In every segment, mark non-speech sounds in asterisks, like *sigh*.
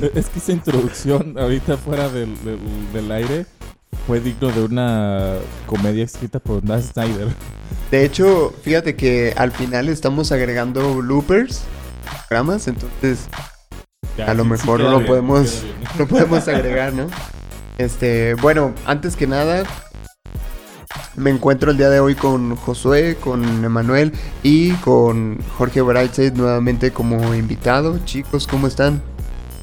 *laughs* Es que esa introducción ahorita fuera del, del- del aire fue digno de una comedia escrita por Dan Snyder. De hecho, fíjate que al final estamos agregando bloopers, programas, entonces Ya, a lo sí- sí mejor queda lo bien, podemos lo podemos agregar, ¿no? Este, bueno, antes que nada me encuentro el día de hoy con Josué, con Emanuel y con Jorge Brightside nuevamente como invitado. Chicos, ¿cómo están?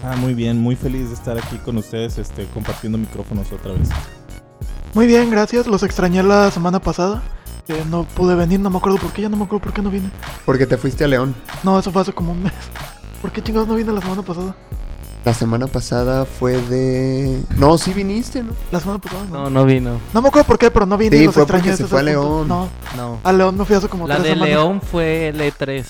Ah, muy bien, muy feliz de estar aquí con ustedes este, compartiendo micrófonos otra vez. Muy bien, gracias. Los extrañé la semana pasada. Que no pude venir, no me acuerdo por qué, ya no me acuerdo por qué no vine. Porque te fuiste a León. No, eso fue hace como un mes. ¿Por qué chingados no vine la semana pasada? La semana pasada fue de No, sí viniste, ¿no? La semana pasada no. No, no vino. No me acuerdo por qué, pero no vine. Sí, los fue extrañé, porque se fue a. León. No, No. a León me fui hace como La tres de semanas. León fue el E3.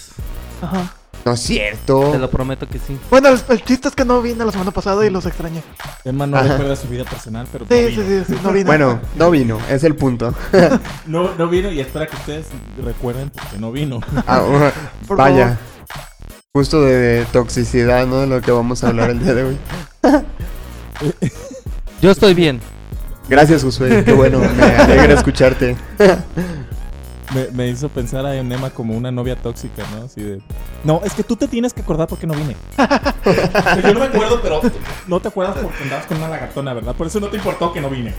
Ajá. No es cierto. Te lo prometo que sí. Bueno, el, el chiste es que no vine la semana pasada y los extrañé. Emma no Ajá. recuerda su vida personal, pero Sí, no sí, vino. sí, sí, no vine. Bueno, no vino, es el punto. *laughs* No, no vino y espera que ustedes recuerden porque no vino. Ah, *laughs* Por vaya. Justo de toxicidad, ¿no? De lo que vamos a hablar el día de hoy. Yo estoy bien. Gracias, Josué. Qué bueno, me alegra escucharte. *laughs* Me, me hizo pensar a Emma como una novia tóxica, ¿no? Así de... No, es que tú te tienes que acordar porque no vine. *laughs* Yo no me acuerdo, pero no te acuerdas porque andabas con una lagartona, ¿verdad? Por eso no te importó que no vine.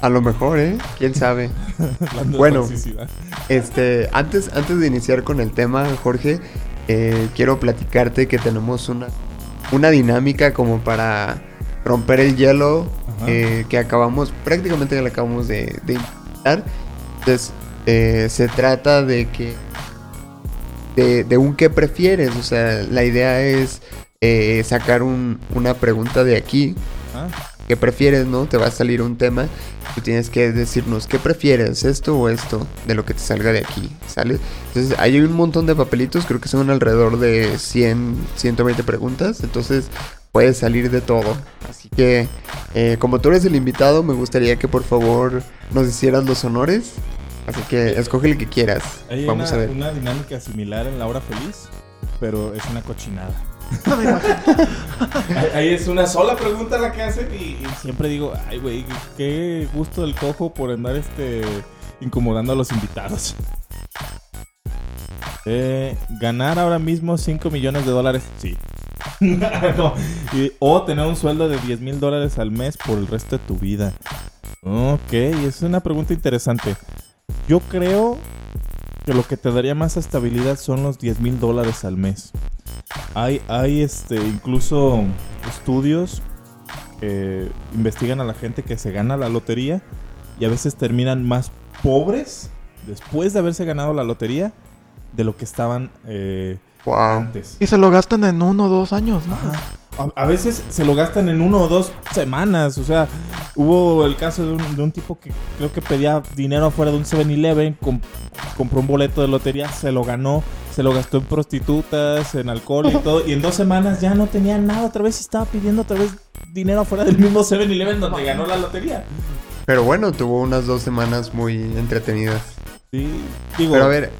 A lo mejor, ¿eh? ¿Quién sabe? *laughs* Bueno. toxicidad. Este, antes, antes de iniciar con el tema, Jorge, eh, quiero platicarte que tenemos una, una dinámica como para romper el hielo eh, que acabamos, prácticamente la acabamos de, de implementar. Entonces, eh, se trata de que, de, de un qué prefieres, o sea, la idea es eh, sacar un- una pregunta de aquí Ah, ¿Qué prefieres, no? Te va a salir un tema. Tú tienes que decirnos, ¿qué prefieres? ¿Esto o esto? De lo que te salga de aquí, ¿sale? Entonces, hay un montón de papelitos. Creo que son alrededor de 100, 120 preguntas. Entonces, puede salir de todo. Así que, eh, como tú eres el invitado, me gustaría que por favor nos hicieras los honores. Así que, escoge el que quieras. Hay Vamos una, a ver. una dinámica similar en La Hora Feliz, pero es una cochinada. Ahí- *laughs* Ahí es una sola pregunta la que hacen y, y siempre digo, ay, güey, qué gusto del cojo por andar este incomodando a los invitados. Eh, ganar ahora mismo 5 millones de dólares, sí. *laughs* No, y- o tener un sueldo de 10 mil dólares al mes por el resto de tu vida. Ok, es una pregunta interesante. Yo creo que lo que te daría más estabilidad son los 10 mil dólares al mes. Hay, hay este, incluso estudios que investigan a la gente que se gana la lotería y a veces terminan más pobres después de haberse ganado la lotería de lo que estaban eh, Wow. antes. Y se lo gastan en uno o dos años, ¿no? A, a veces se lo gastan en uno o dos semanas. O sea, hubo el caso de un, de un tipo que creo que pedía dinero afuera de un 7-Eleven, com- compró un boleto de lotería, se lo ganó, se lo gastó en prostitutas, en alcohol y todo. Y en dos semanas ya no tenía nada. Otra vez estaba pidiendo otra vez dinero afuera del mismo 7-Eleven donde ganó la lotería. Pero bueno, tuvo unas dos semanas muy entretenidas. Sí, digo, Pero a ver,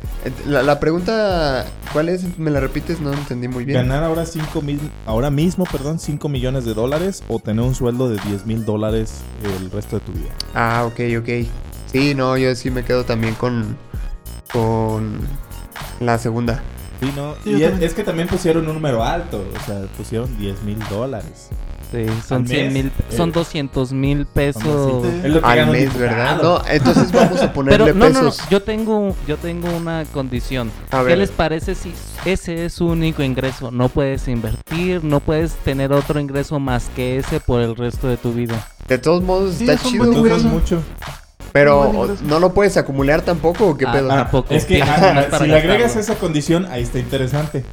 la, la pregunta, ¿cuál es? ¿Me la repites? No entendí muy bien. ganar ahora, cinco mil, ahora mismo perdón, 5 millones de dólares o tener un sueldo de 10 mil dólares el resto de tu vida. Ah, ok, ok. Sí, no, yo sí me quedo también con, con la segunda. Sí, no. Sí, y yo es, también. es que también pusieron un número alto. O sea, pusieron 10 mil dólares. Sí, son ¿Al 100 mes? mil, Eh, son 200 mil pesos. Sí. Es lo que Al mes, ¿verdad? No, entonces vamos a *laughs* ponerle Pero no, no, no, pesos. yo tengo, yo tengo una condición. A ¿Qué ver. les parece si ese es su único ingreso? No puedes invertir, no puedes tener otro ingreso más que ese por el resto de tu vida. De todos modos, Sí, está es un chido, buen güey. Mucho. Pero no lo puedes acumular tampoco, ¿o qué Ah, pedo? Tampoco. Es que ah, si le agregas esa condición, ahí está interesante.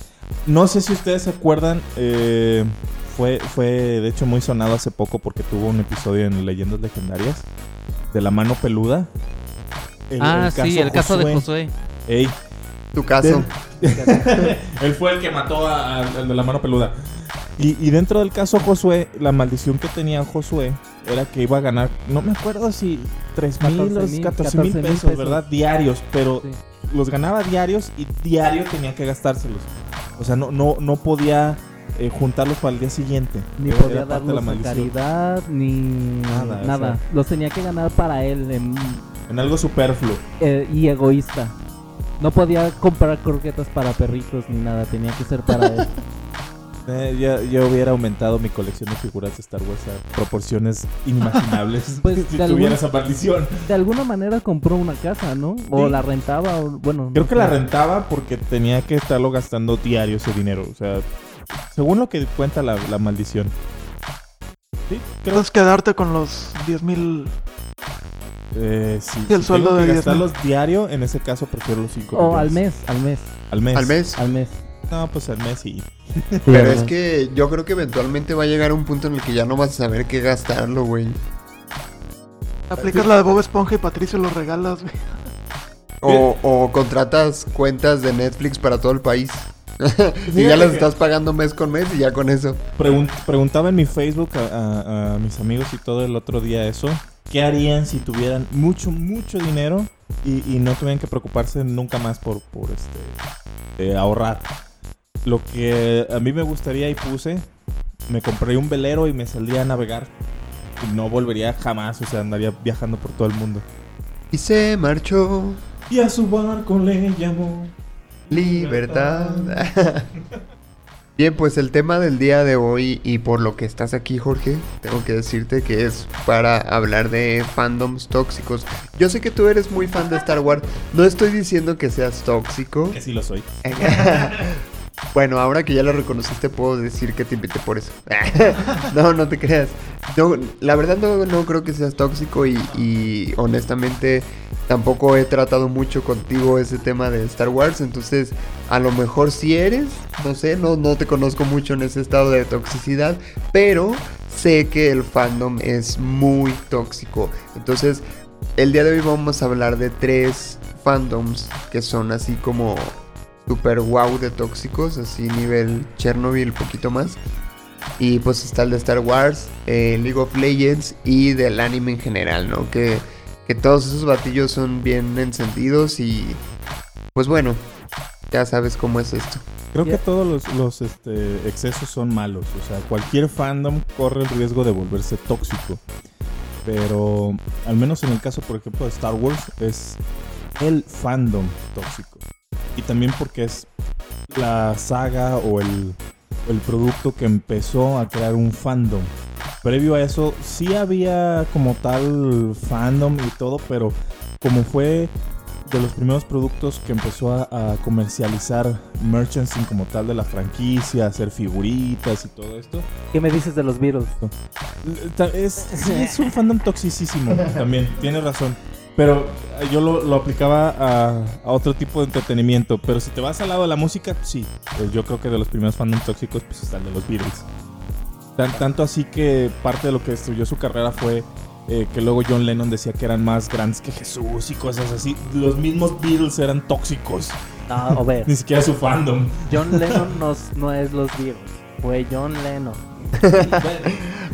No sé si ustedes se acuerdan, eh, fue, fue de hecho muy sonado hace poco porque tuvo un episodio en Leyendas Legendarias de la mano peluda. El- ah, el sí, el caso de Josué. Ey, Tu caso. *laughs* Él fue el que mató al de la mano peluda. Y, y dentro del caso Josué, la maldición que tenía Josué era que iba a ganar, no me acuerdo si 3 mil o 14,000, 14 mil 14,000 pesos, pesos. ¿verdad? Diarios, pero Sí. los ganaba diarios y diario tenía que gastárselos. O sea, no, no, no podía eh, juntarlos para el día siguiente. Ni Era podía darlos a caridad, ni Nada, nada. o sea. Los tenía que ganar para él en- En algo superfluo. eh, y egoísta. No podía comprar croquetas para perritos ni nada, tenía que ser para él. *laughs* Eh, yo, yo hubiera aumentado mi colección de figuras de Star Wars a proporciones inimaginables *laughs* Pues, *laughs* si tuviera esa maldición. De alguna manera compró una casa, ¿no? O Sí. la rentaba, o bueno. Creo que la rentaba porque tenía que estarlo gastando diario ese dinero. O sea, según lo que cuenta la, la maldición. Sí, creo Puedes quedarte con los 10 mil. eh, sí, Y el si sueldo tengo que de 10 mil. gastarlos diario, en ese caso prefiero los 5 O al mes, al mes, Al mes. Al mes. al mes. No, pues al mes sí. *laughs* Pero es que yo creo que eventualmente va a llegar un punto en el que ya no vas a saber qué gastarlo, güey. Aplicas la de Bob Esponja y Patricio lo regalas, güey. O, o contratas cuentas de Netflix para todo el país. *laughs* y ya las estás pagando mes con mes y ya con eso. Pregun- preguntaba en mi Facebook a, a- a mis amigos y todo el otro día eso. ¿Qué harían si tuvieran mucho, mucho dinero y, y no tuvieran que preocuparse nunca más por, por este eh, ahorrar? Lo que a mí me gustaría y puse, me compré un velero y me saldría a navegar. Y no volvería jamás, o sea, andaría viajando por todo el mundo. Y se marchó. Y a su barco le llamó. Libertad. *laughs* Bien, pues el tema del día de hoy y por lo que estás aquí, Jorge, tengo que decirte que es para hablar de fandoms tóxicos. Yo sé que tú eres muy fan de Star Wars. No estoy diciendo que seas tóxico. Que sí lo soy. *laughs* bueno, ahora que ya lo reconociste, puedo decir que te invité por eso. *laughs* no, no te creas. No, la verdad no, no creo que seas tóxico y, y honestamente tampoco he tratado mucho contigo ese tema de Star Wars. Entonces, a lo mejor si eres, no sé, no, no te conozco mucho en ese estado de toxicidad, pero sé que el fandom es muy tóxico. Entonces, el día de hoy vamos a hablar de tres fandoms que son así como super wow de tóxicos, así nivel Chernobyl, poquito más. Y pues está el de Star Wars, eh, League of Legends y del anime en general, ¿no? Que, que todos esos batillos son bien encendidos y pues bueno, ya sabes cómo es esto. Creo que todos los, los, este, excesos son malos. O sea, cualquier fandom corre el riesgo de volverse tóxico. Pero al menos en el caso, por ejemplo, de Star Wars, es el fandom tóxico. Y también porque es la saga o el, el producto que empezó a crear un fandom. Previo a eso, sí había como tal fandom y todo, pero como fue de los primeros productos que empezó a, a comercializar merchandising como tal de la franquicia, hacer figuritas y todo esto. ¿Qué me dices de los Beatles? Ta- Es, sí, es un fandom toxicísimo *laughs* también, tienes razón. Pero eh, yo lo, lo aplicaba a, a otro tipo de entretenimiento. Pero si te vas al lado de la música, sí. Pues yo creo que de los primeros fandoms tóxicos pues está el de los Beatles. Tan- tanto así que parte de lo que destruyó su carrera fue eh, que luego John Lennon decía que eran más grandes que Jesús y cosas así. Los mismos Beatles eran tóxicos. No, ver. *laughs* Ni siquiera su fandom. John Lennon no, es- no es los Beatles. Fue John Lennon. *laughs*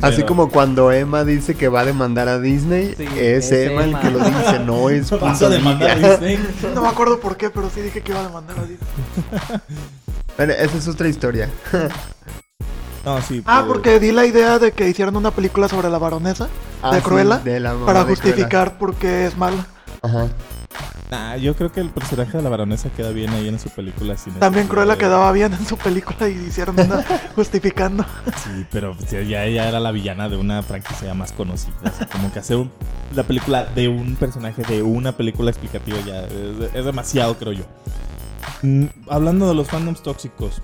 Así Pero- como cuando Emma dice que va a demandar a Disney, Sí, es es Emma el que lo dice, no *laughs* es Vas a demandar a. Disney. No me acuerdo por qué, pero sí dije que iba a demandar a Disney. Bueno, esa es otra historia. No, sí. Ah, pero- porque di la idea de que hicieran una película sobre la baronesa Ah, de sí, Cruella de la mamá para de Cruella. justificar por qué es mala. Ajá. Nah, yo creo que el personaje de la baronesa queda bien ahí en su película. sin También Cruella de- quedaba bien en su película y hicieron una *laughs* justificando. Sí, pero pues, ya ya ella era la villana de una franquicia más conocida. así como que hacer un- la película de un personaje de una película explicativa ya es, es demasiado, creo yo. Mm, hablando de los fandoms tóxicos,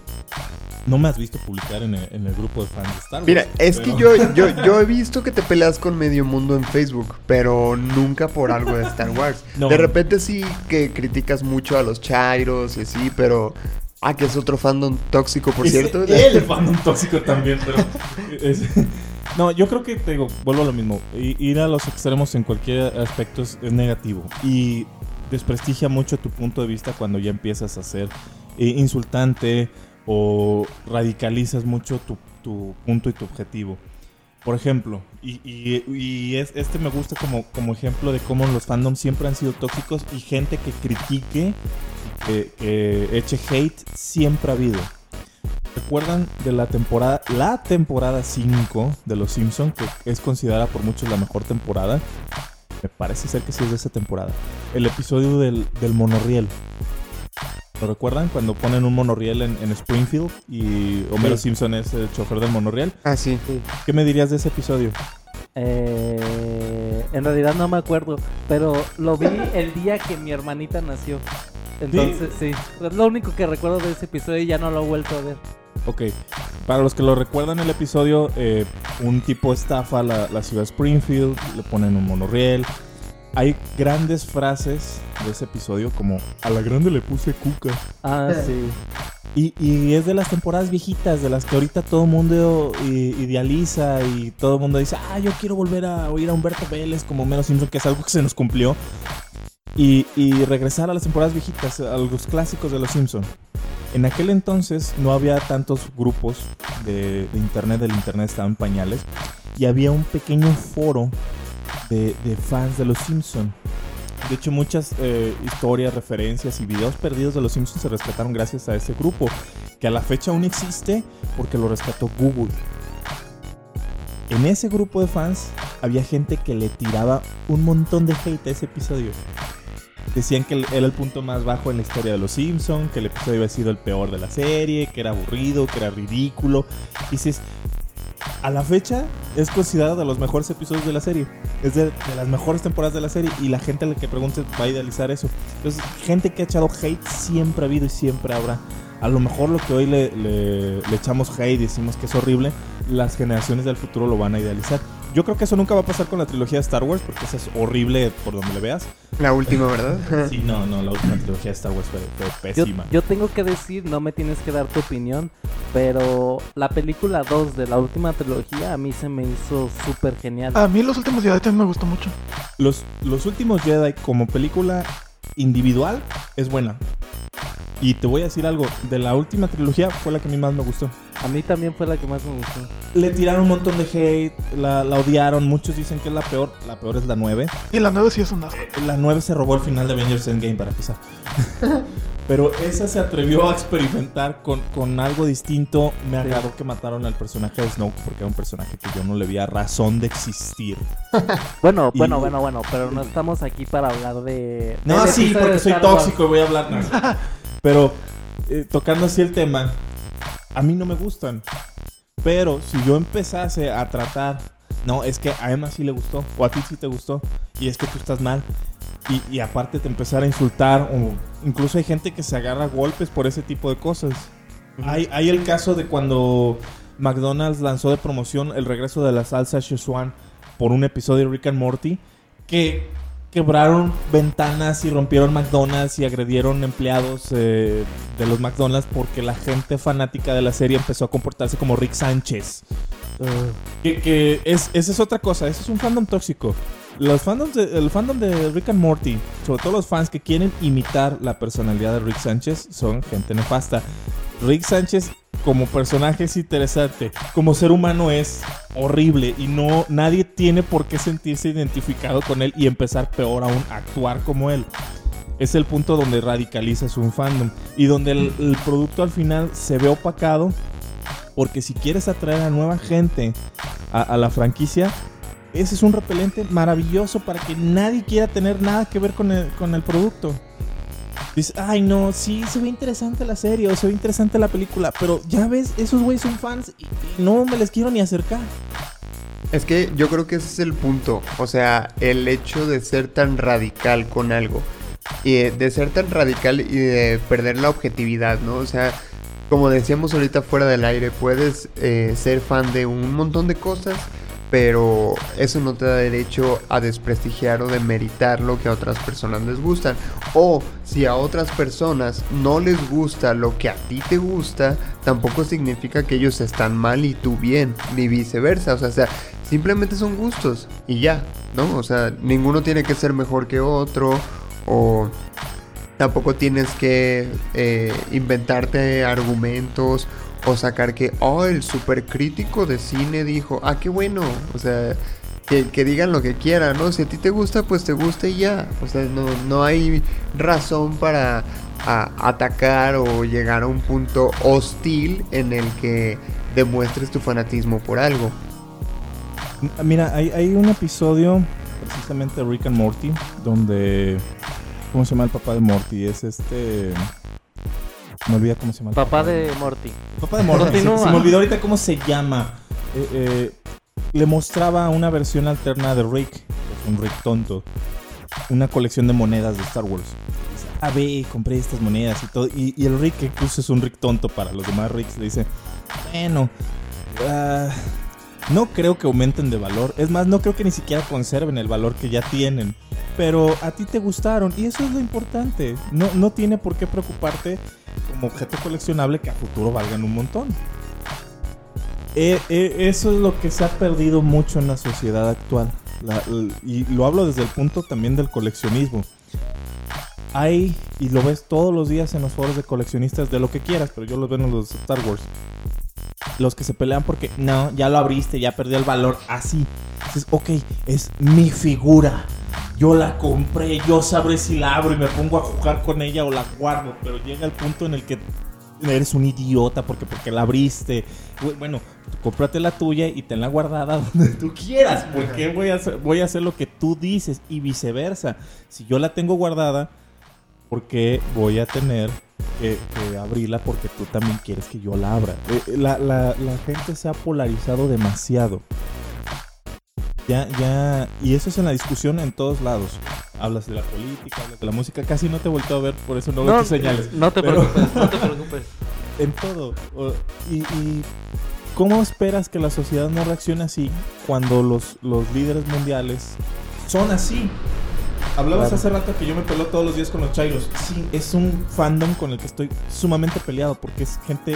no me has visto publicar en el, en el grupo de fans de Star Wars. Mira, es que yo, yo, yo he visto que te peleas con medio mundo en Facebook, pero nunca por algo de Star Wars. *laughs* No. De repente sí que criticas mucho a los chairos y así, pero Ah, que es otro fandom tóxico, por Es cierto. El fandom tóxico también, pero. *laughs* es- no, yo creo que te digo, vuelvo a lo mismo. Ir a los extremos en cualquier aspecto es negativo. Y desprestigia mucho tu punto de vista cuando ya empiezas a ser eh, insultante o radicalizas mucho tu, punto y tu objetivo. Por ejemplo, y, y- y es, este me gusta como, ejemplo de cómo los fandoms siempre han sido tóxicos y gente que critique, que, que eche hate, siempre ha habido. ¿Recuerdan de la temporada, la temporada 5 de Los Simpson que es considerada por muchos la mejor temporada? Me parece ser que sí es de esa temporada. El episodio del, del monorriel. ¿Lo recuerdan? Cuando ponen un monorriel en, en Springfield y Homero Sí. Simpson es el chofer del monorriel. Ah, sí. ¿Qué me dirías de ese episodio? Eh, en realidad no me acuerdo, pero lo vi el día que mi hermanita nació. Entonces, sí. Es lo único que recuerdo de ese episodio y ya no lo he vuelto a ver. Ok, para los que lo recuerdan el episodio, eh, un tipo estafa la, la ciudad de Springfield, le ponen un monorriel. Hay grandes frases de ese episodio como a la grande le puse cuca. Ah, sí. Y, y es de las temporadas viejitas, de las que ahorita todo el mundo idealiza y todo el mundo dice, ah, yo quiero volver a oír a Humberto Vélez como Menos Simpson, que es algo que se nos cumplió. Y, regresar a las temporadas viejitas, a los clásicos de los Simpson. En aquel entonces no había tantos grupos de, internet, el internet estaba en pañales, y había un pequeño foro de, de fans de los Simpson. De hecho, muchas eh, historias, referencias y videos perdidos de los Simpsons se rescataron gracias a ese grupo, que a la fecha aún existe porque lo rescató Google. En ese grupo de fans había gente que le tiraba un montón de hate a ese episodio. Decían que era el punto más bajo en la historia de los Simpsons, que el episodio había sido el peor de la serie, que era aburrido, que era ridículo. Y dices, a la fecha es considerado de los mejores episodios de la serie. Es de, las mejores temporadas de la serie y la gente a la que preguntes va a idealizar eso. Entonces, gente que ha echado hate siempre ha habido y siempre habrá. A lo mejor lo que hoy le- le echamos hate y decimos que es horrible, las generaciones del futuro lo van a idealizar. Yo creo que eso nunca va a pasar con la trilogía de Star Wars porque esa es horrible por donde le veas. La última, ¿verdad? *laughs* Sí, no, no, la última trilogía de Star Wars fue, fue Yo, pésima. yo tengo que decir, no me tienes que dar tu opinión, pero la película 2 de la última trilogía a mí se me hizo súper genial. A mí los últimos Jedi también me gustó mucho. Los, los últimos Jedi como película individual es buena. Y te voy a decir algo, de la última trilogía fue la que a mí más me gustó. A mí también fue la que más me gustó. Le tiraron un montón de hate, la, la odiaron, muchos dicen que es la peor, la peor es la 9. Y la 9 sí es un asco. La 9 se robó el final de Avengers Endgame para empezar. *laughs* Pero esa se atrevió a experimentar con, con algo distinto. Me Sí. agradó que mataron al personaje de Snoke porque era un personaje que yo no le veía razón de existir. *laughs* Bueno, Y- bueno, bueno, bueno, pero no estamos aquí para hablar de... No, sí, porque soy tóxico y voy a hablar más. *laughs* Pero eh, tocando así el tema, a mí no me gustan. Pero si yo empezase a tratar, no, es que a Emma sí le gustó, o a ti sí te gustó, y es que tú estás mal. Y, y aparte te empezar a insultar, o incluso hay gente que se agarra a golpes por ese tipo de cosas. Hay, hay el caso de cuando McDonald's lanzó de promoción el regreso de la salsa Szechuan por un episodio de Rick and Morty, que quebraron ventanas y rompieron McDonald's y agredieron empleados eh, de los McDonald's porque la gente fanática de la serie empezó a comportarse como Rick Sánchez. Que, es, esa es otra cosa, ese es un fandom tóxico. Los fandoms de- el fandom de Rick and Morty, sobre todo los fans que quieren imitar la personalidad de Rick Sánchez, son gente nefasta. Rick Sánchez como personaje es interesante, como ser humano es horrible y no nadie tiene por qué sentirse identificado con él y empezar peor aún a actuar como él. Es el punto donde radicalizas un fandom y donde el producto al final se ve opacado porque si quieres atraer a nueva gente a, la franquicia, ese es un repelente maravilloso para que nadie quiera tener nada que ver con el, con el producto. Dices, ay no, sí, se ve interesante la serie o se ve interesante la película, pero ya ves, esos güeyes son fans y, y no me les quiero ni acercar. Es que yo creo que ese es el punto. O sea, el hecho de ser tan radical con algo. Y eh, de ser tan radical y de perder la objetividad, ¿no? O sea, como decíamos ahorita fuera del aire, puedes eh, ser fan de un montón de cosas, pero eso no te da derecho a desprestigiar o demeritar lo que a otras personas les gustan. O si a otras personas no les gusta lo que a ti te gusta, tampoco significa que ellos están mal y tú bien, ni viceversa. O sea, o sea, simplemente son gustos y ya, ¿no? O sea, ninguno tiene que ser mejor que otro o tampoco tienes que eh, inventarte argumentos o sacar que, oh, el supercrítico de cine dijo, ah, qué bueno, o sea, que, que digan lo que quieran, ¿no? Si a ti te gusta, pues te gusta y ya, o sea, no, no hay razón para atacar o llegar a un punto hostil en el que demuestres tu fanatismo por algo. Mira, hay, hay un episodio, precisamente Rick and Morty, donde. ¿Cómo se llama el papá de Morty? Es este. Me olvida cómo se llama. el Papá de Morty. Papá de Morty. Se, se me olvidó ahorita cómo se llama. Eh, eh, le mostraba una versión alterna de Rick, un Rick tonto, una colección de monedas de Star Wars. Dice, ah, ve, compré estas monedas y todo. Y, y el Rick, que incluso es un Rick tonto para los demás Ricks, le dice, bueno, ah, no creo que aumenten de valor. Es más, no creo que ni siquiera conserven el valor que ya tienen. Pero a ti te gustaron y eso es lo importante. No, no tiene por qué preocuparte como objeto coleccionable que a futuro valgan un montón. Eh, eh, eso es lo que se ha perdido mucho en la sociedad actual. Y lo hablo desde el punto también del coleccionismo. Hay, y lo ves todos los días en los foros de coleccionistas de lo que quieras, pero yo los veo en los de Star Wars. Los que se pelean porque no, ya lo abriste, ya perdió el valor. Así. Dices, ok, es mi figura. Yo la compré, yo sabré si la abro y me pongo a jugar con ella o la guardo. Pero llega el punto en el que eres un idiota porque, porque la abriste. Bu- Bueno, cómprate la tuya y tenla guardada *laughs* donde tú quieras. Porque voy a hacer, voy a hacer lo que tú dices y viceversa. Si yo la tengo guardada, porque voy a tener que, que abrirla porque tú también quieres que yo la abra. Eh, La, la- la gente se ha polarizado demasiado. Ya, ya, y eso es en la discusión en todos lados. Hablas de la política, hablas de la música, casi no te he vuelto a ver, por eso no veo tus señales. no te Pero- preocupes, no te *laughs* preocupes. En todo. Y, y cómo esperas que la sociedad no reaccione así cuando los, los líderes mundiales son así? Hablabas Claro. hace rato que yo me peleo todos los días con los chairos. Sí, es un fandom con el que estoy sumamente peleado porque es gente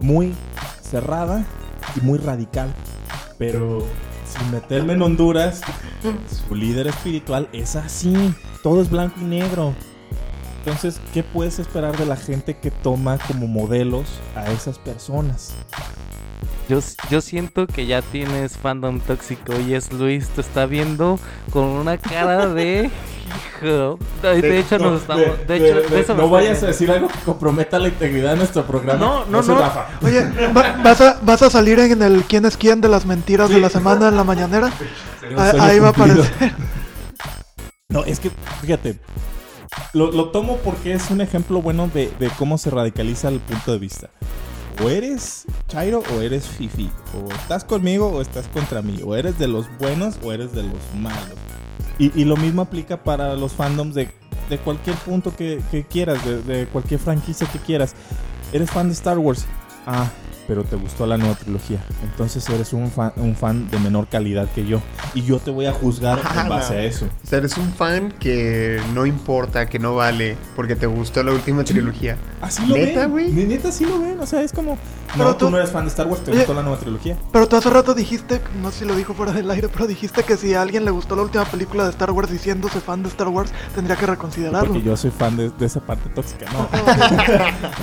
muy cerrada y muy radical. Pero sin meterme en Honduras, su líder espiritual es así. Todo es blanco y negro. Entonces, ¿qué puedes esperar de la gente que toma como modelos a esas personas? Yo, yo siento que ya tienes fandom tóxico y es Luis, te está viendo con una cara de... *laughs* Hijo. De, de hecho, nos estamos... De, hecho, de eso me no vayas a decir algo que comprometa la integridad de nuestro programa. No, no, no. Rafa. Oye, va- ¿vas, a, ¿vas a salir en el quién es quién de las mentiras de la semana en la mañanera? Ah, Ahí va a aparecer. No, es que, fíjate, lo, lo tomo porque es un ejemplo bueno de, de cómo se radicaliza el punto de vista. O eres Chairo o eres Fifi. O estás conmigo o estás contra mí. O eres de los buenos o eres de los malos. Y, y lo mismo aplica para los fandoms de, de cualquier punto que, quieras, de, de cualquier franquicia que quieras. Eres fan de Star Wars. Ah, pero te gustó la nueva trilogía. Entonces eres un fan, un fan de menor calidad que yo. Y yo te voy a juzgar *laughs* en base a eso. O sea, eres un fan que no importa, que no vale, porque te gustó la última trilogía. Así lo ¿Neta, güey? Ne- Neta, así lo ven. O sea, es como. Pero No, tú, tú- no eres fan de Star Wars, te gustó la nueva trilogía. Pero tú hace rato dijiste, no sé si lo dijo fuera del aire, pero dijiste que si a alguien le gustó la última película de Star Wars diciéndose fan de Star Wars, tendría que reconsiderarlo. Porque yo soy fan de, de esa parte tóxica. No,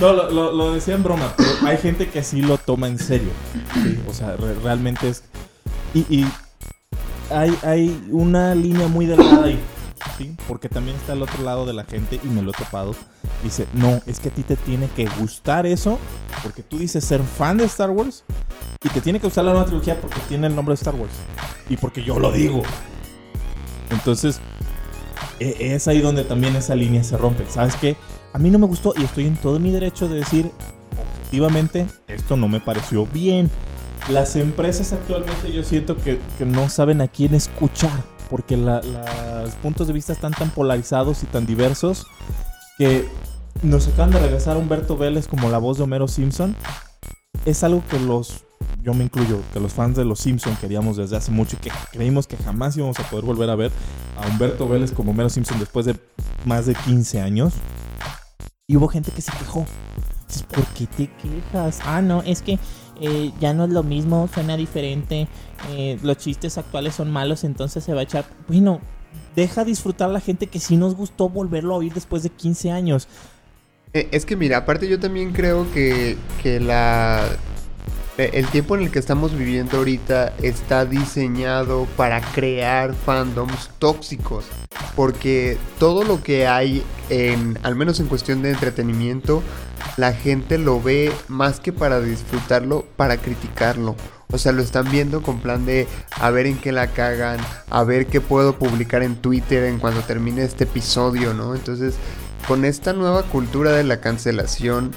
*laughs* *laughs* no lo, lo- lo decía en broma, pero hay gente que sí lo toma en serio. ¿sí? O sea, re- realmente es. Y, y hay, hay una línea muy delgada ahí. ¿sí? Porque también está el otro lado de la gente, y me lo he topado. Dice: No, es que a ti te tiene que gustar eso, porque tú dices ser fan de Star Wars, y te tiene que gustar la nueva trilogía porque tiene el nombre de Star Wars. Y porque yo lo digo. Entonces, e- es ahí donde también esa línea se rompe. ¿Sabes qué? A mí no me gustó y estoy en todo mi derecho de decir, objetivamente, esto no me pareció bien. Las empresas actualmente yo siento que, que no saben a quién escuchar, porque los puntos de vista están tan polarizados y tan diversos que nos acaban de regresar a Humberto Vélez como la voz de Homero Simpson. Es algo que los yo me incluyo, que los fans de Los Simpson queríamos desde hace mucho y que creímos que jamás íbamos a poder volver a ver a Humberto Vélez como Mero Simpson después de más de 15 años. Y hubo gente que se quejó. ¿Por qué te quejas? Ah, no, es que eh, ya no es lo mismo, suena diferente. eh, los chistes actuales son malos, entonces se va a echar. Bueno, deja disfrutar la gente que sí nos gustó volverlo a oír después de 15 años. Eh, Es que mira, aparte yo también creo que, que la el tiempo en el que estamos viviendo ahorita está diseñado para crear fandoms tóxicos. Porque todo lo que hay en, al menos en cuestión de entretenimiento, la gente lo ve más que para disfrutarlo, para criticarlo. O sea, lo están viendo con plan de a ver en qué la cagan, a ver qué puedo publicar en Twitter en cuando termine este episodio, ¿no? Entonces, con esta nueva cultura de la cancelación,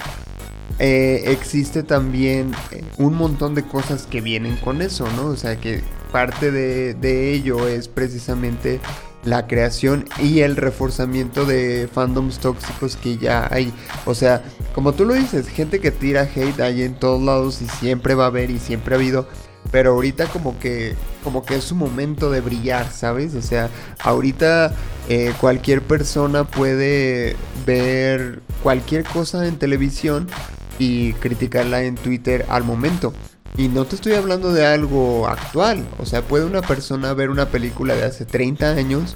eh, existe también eh, un montón de cosas que vienen con eso, ¿no? O sea, que parte de, ello es precisamente la creación y el reforzamiento de fandoms tóxicos que ya hay. O sea, como tú lo dices, gente que tira hate hay en todos lados y siempre va a haber y siempre ha habido. Pero ahorita como que, como que es su momento de brillar, ¿sabes? O sea, ahorita eh, cualquier persona puede ver cualquier cosa en televisión y criticarla en Twitter al momento. Y no te estoy hablando de algo actual. O sea, puede una persona ver una película de hace 30 años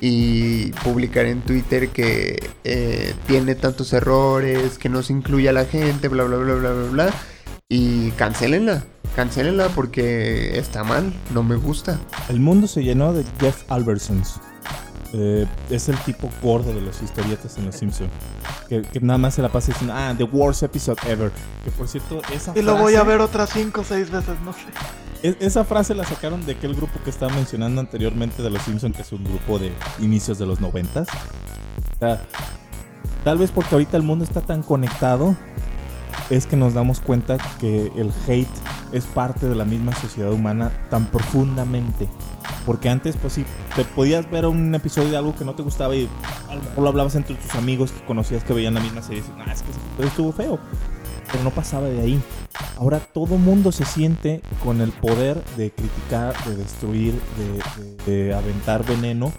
y publicar en Twitter que eh, tiene tantos errores, que no se incluye a la gente, bla, bla, bla, bla, bla, bla. Y cancelenla. Cancelenla porque está mal, no me gusta. El mundo se llenó de Jeff Albertsons. Eh, es el tipo gordo de las historietas en Los Simpsons. Que, que nada más se la pasa diciendo, ah, the worst episode ever. Que por cierto, esa Y lo voy a frase- ver otras 5 o 6 veces, no sé. es- esa frase la sacaron de aquel grupo que estaba mencionando anteriormente de Los Simpsons, que es un grupo de inicios de los noventas. O sea, tal vez porque ahorita el mundo está tan conectado, es que nos damos cuenta que el hate es parte de la misma sociedad humana tan profundamente. Porque antes, pues sí, te podías ver un episodio de algo que no te gustaba y a lo mejor lo hablabas entre tus amigos que conocías que veían la misma serie y dices, ah, es que ese estuvo feo. Pero no pasaba de ahí. Ahora todo mundo se siente con el poder de criticar, de destruir, de, de- de aventar veneno.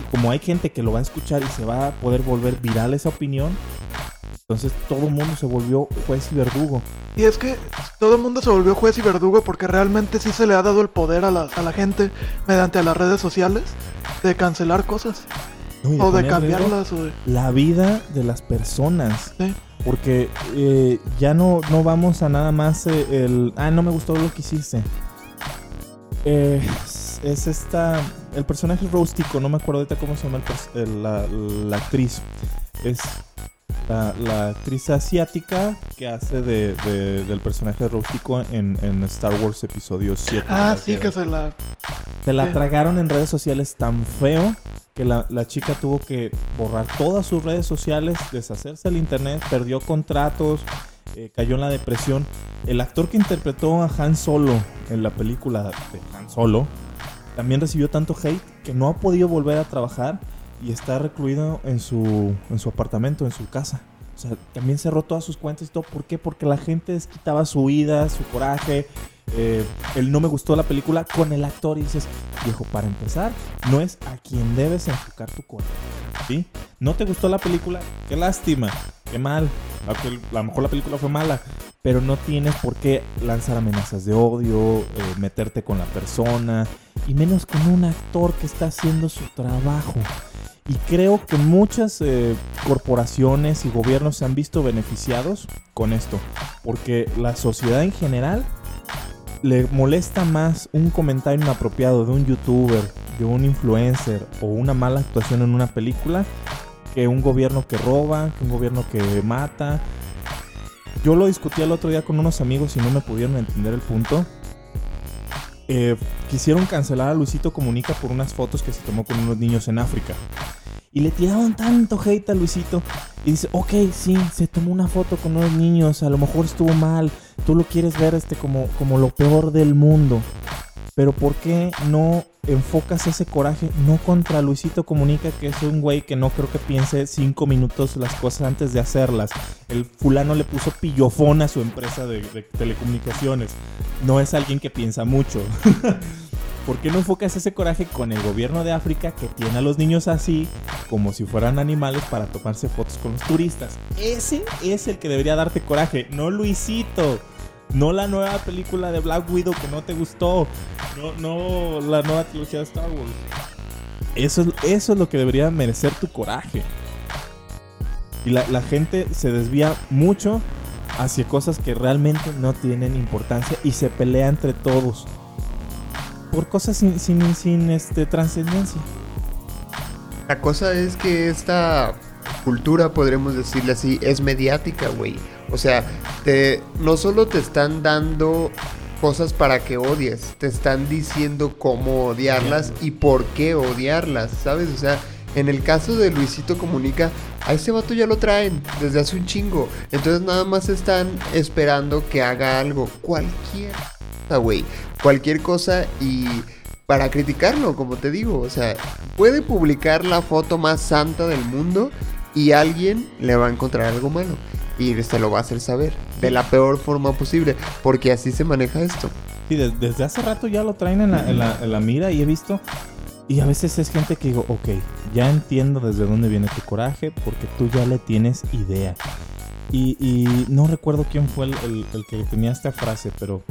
Y como hay gente que lo va a escuchar y se va a poder volver viral esa opinión, entonces todo el mundo se volvió juez y verdugo. Y es que todo el mundo se volvió juez y verdugo porque realmente sí se le ha dado el poder a la, a la gente mediante las redes sociales de cancelar cosas No, o de cambiarlas o de... La vida de las personas. Sí. Porque eh, ya no, no vamos a nada más eh, el... Ah, no me gustó lo que hiciste. Eh, es, es esta... El personaje rústico, no me acuerdo ahorita cómo se llama el el- la, la actriz. Es la, la actriz asiática que hace de, de- del personaje rústico en, en Star Wars episodio 7. Ah, sí, que se la... Se la tragaron en redes sociales tan feo que la, la chica tuvo que borrar todas sus redes sociales, deshacerse del internet, perdió contratos, eh, cayó en la depresión. El actor que interpretó a Han Solo en la película de Han Solo también recibió tanto hate que no ha podido volver a trabajar y está recluido en su, en su apartamento, en su casa. O sea, también cerró todas sus cuentas y todo. ¿Por qué? Porque la gente desquitaba su ida, su coraje. eh, el no me gustó la película con el actor y dices, viejo, para empezar, no es a quien debes enfocar tu coraje. ¿Sí? ¿No te gustó la película? Qué lástima, qué mal. A que- a lo mejor la película fue mala, pero no tienes por qué lanzar amenazas de odio, eh, meterte con la persona, y menos con un actor que está haciendo su trabajo. Y creo que muchas eh, corporaciones y gobiernos se han visto beneficiados con esto, porque la sociedad en general le molesta más un comentario inapropiado de un youtuber, de un influencer o una mala actuación en una película que un gobierno que roba, que un gobierno que mata. Yo lo discutí el otro día con unos amigos y no me pudieron entender el punto. Eh, quisieron cancelar a Luisito Comunica por unas fotos que se tomó con unos niños en África. Y le tiraban tanto hate a Luisito. Y dice, ok, sí, se tomó una foto con unos niños, a lo mejor estuvo mal. Tú lo quieres ver este como, como lo peor del mundo. Pero ¿por qué no enfocas ese coraje no contra Luisito Comunica, que es un güey que no creo que piense cinco minutos las cosas antes de hacerlas? El fulano le puso pillofón a su empresa de, de telecomunicaciones. no es alguien que piensa mucho. *laughs* ¿Por qué no enfocas ese coraje con el gobierno de África que tiene a los niños así, como si fueran animales para tomarse fotos con los turistas? Ese es el que debería darte coraje, no Luisito. No la nueva película de Black Widow que no te gustó. No, no la nueva trilogía de Star Wars. Eso es, eso es lo que debería merecer tu coraje. Y la, la gente se desvía mucho hacia cosas que realmente no tienen importancia y se pelea entre todos por cosas sin, sin, sin, este, trascendencia. La cosa es que esta cultura, podremos decirle así, es mediática, güey. O sea, te, no solo te están dando cosas para que odies, te están diciendo cómo odiarlas y por qué odiarlas, ¿sabes? O sea, en el caso de Luisito Comunica, a ese vato ya lo traen desde hace un chingo. Entonces nada más están esperando que haga algo, cualquier güey. Cualquier cosa y para criticarlo, como te digo. O sea, puede publicar la foto más santa del mundo y alguien le va a encontrar algo malo. Y se lo va a hacer saber de la peor forma posible. Porque así se maneja esto. Sí, desde hace rato ya lo traen en, la, en la, mira y he visto. Y a veces es gente que digo, ok, ya entiendo desde dónde viene tu coraje porque tú ya le tienes idea. Y, no recuerdo quién fue el que tenía esta frase, pero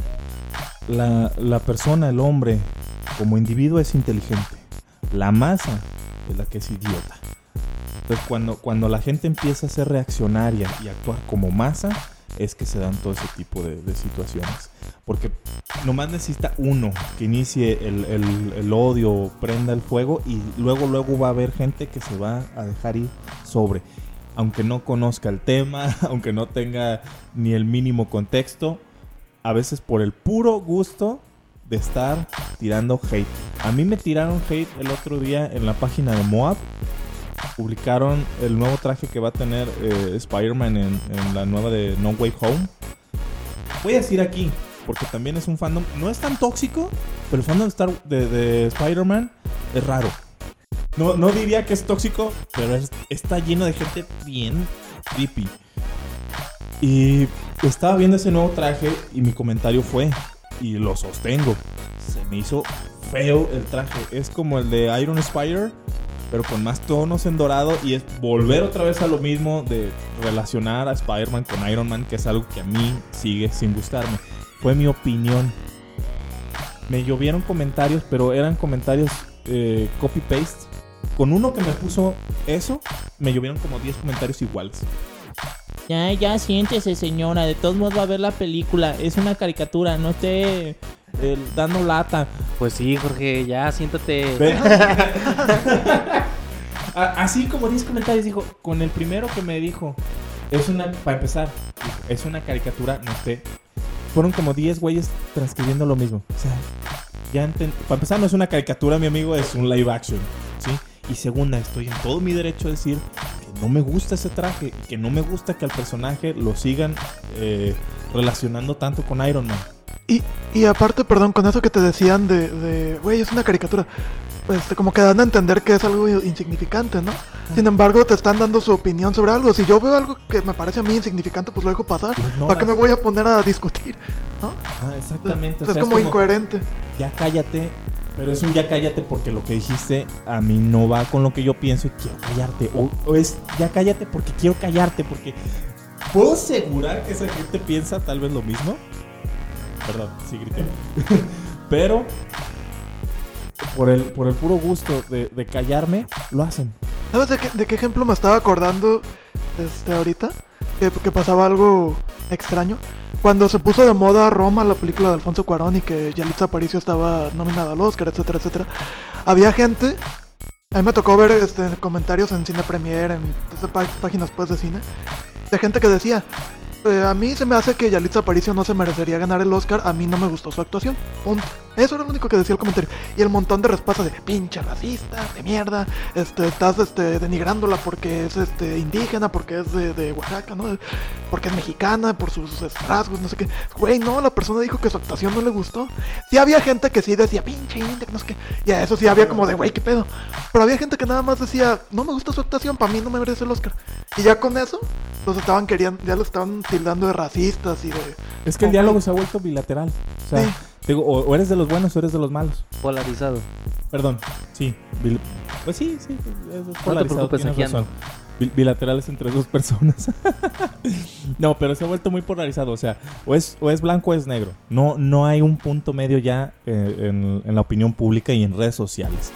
la, la, persona, el hombre, como individuo es inteligente. La masa es la que es idiota. Entonces cuando, cuando la gente empieza a ser reaccionaria y actuar como masa, es que se dan todo ese tipo de, situaciones. Porque nomás necesita uno que inicie el, el, odio, prenda el fuego y luego, luego va a haber gente que se va a dejar ir sobre. Aunque no conozca el tema, *laughs* aunque no tenga ni el mínimo contexto, a veces por el puro gusto de estar tirando hate. A mí me tiraron hate el otro día en la página de Moab. Publicaron el nuevo traje que va a tener eh, Spider-Man en, la nueva de No Way Home. Voy a decir aquí, porque también es un fandom, no es tan tóxico, pero el fandom de, de Spider-Man es raro. No, no diría que es tóxico, pero es, está lleno de gente bien creepy. Y estaba viendo ese nuevo traje y mi comentario fue, y lo sostengo, se me hizo feo el traje. Es como el de Iron Spider, pero con más tonos en dorado y es volver otra vez a lo mismo de relacionar a Spider-Man con Iron Man, que es algo que a mí sigue sin gustarme. Fue mi opinión. Me llovieron comentarios, pero eran comentarios eh, copy-paste. Con uno que me puso eso, me llovieron como 10 comentarios iguales. Ya, ya siéntese, señora. De todos modos va a ver la película. Es una caricatura, no esté dando lata. Pues sí, Jorge, ya siéntate. *laughs* Así como 10 comentarios dijo, con el primero que me dijo, es una, para empezar, es una caricatura, no sé. Fueron como 10 güeyes transcribiendo lo mismo. O sea, ya. Para empezar, no es una caricatura, mi amigo, es un live action, ¿sí? Y segunda, estoy en todo mi derecho a decir que no me gusta ese traje, que no me gusta que al personaje lo sigan eh, relacionando tanto con Iron Man. Y, y aparte, perdón, con eso que te decían de, güey, es una caricatura, pues como que dan a entender que es algo insignificante, ¿no? Sin embargo, te están dando su opinión sobre algo. Si yo veo algo que me parece a mí insignificante, pues lo dejo pasar. No, ¿Para qué me voy a poner a discutir? ¿no? Ah, exactamente. Es, o sea, es como, es como incoherente. Ya cállate, pero es un ya cállate porque lo que dijiste a mí no va con lo que yo pienso y quiero callarte. O, o, es ya cállate porque quiero callarte. Porque puedo asegurar que esa gente piensa tal vez lo mismo. Perdón, sí grité. *laughs* Pero por el, por el puro gusto de, de, callarme, lo hacen. ¿Sabes de qué, de qué ejemplo me estaba acordando este, ahorita? Que, que pasaba algo extraño cuando se puso de moda Roma, la película de Alfonso Cuarón, y que Yalitza Aparicio estaba nominada al Oscar, etcétera, etcétera, había gente, a mí me tocó ver este, comentarios en Cine Premier, en este, páginas pues de cine, de gente que decía, eh, a mí se me hace que Yalitza Aparicio no se merecería ganar el Oscar, a mí no me gustó su actuación, punto. Eso era lo único que decía el comentario. Y el montón de respuestas de pinche racista, de mierda, este, estás este, denigrándola porque es este, indígena, porque es de, de Oaxaca, ¿no? Porque es mexicana, por sus rasgos, no sé qué. Güey, no, la persona dijo que su actuación no le gustó. Sí había gente que sí decía pinche india, no sé qué. Y a eso sí había como de, güey, qué pedo. Pero había gente que nada más decía, no me gusta su actuación, para mí no me merece el Oscar. Y ya con eso, los estaban queriendo, ya lo estaban tildando de racistas y de... Es que el diálogo se ha vuelto bilateral. O sea, Sí. Digo, o, o eres de los buenos o eres de los malos. Polarizado. Perdón, sí. Pues sí, sí. No te preocupes, aquí. Bil- Bilaterales entre dos personas. *laughs* no, pero se ha vuelto muy polarizado. O sea, o es, o es blanco o es negro. No, no hay un punto medio ya eh, en, en la opinión pública y en redes sociales.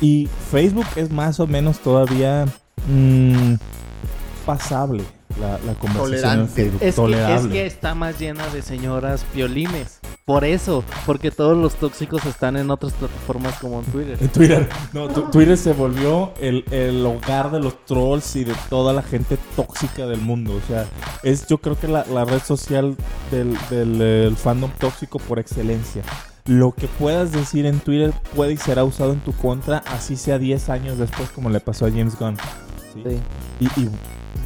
Y Facebook es más o menos todavía mm, pasable la, la conversación Tolerante. Es que, es tolerable. que está más llena de señoras piolines. Por eso, porque todos los tóxicos están en otras plataformas como en Twitter. En Twitter. No, Twitter se volvió el, el hogar de los trolls y de toda la gente tóxica del mundo. O sea, es yo creo que la, la red social del, del, el fandom tóxico por excelencia. Lo que puedas decir en Twitter puede y será usado en tu contra, así sea 10 años después, como le pasó a James Gunn. ¿sí? Sí. Y, y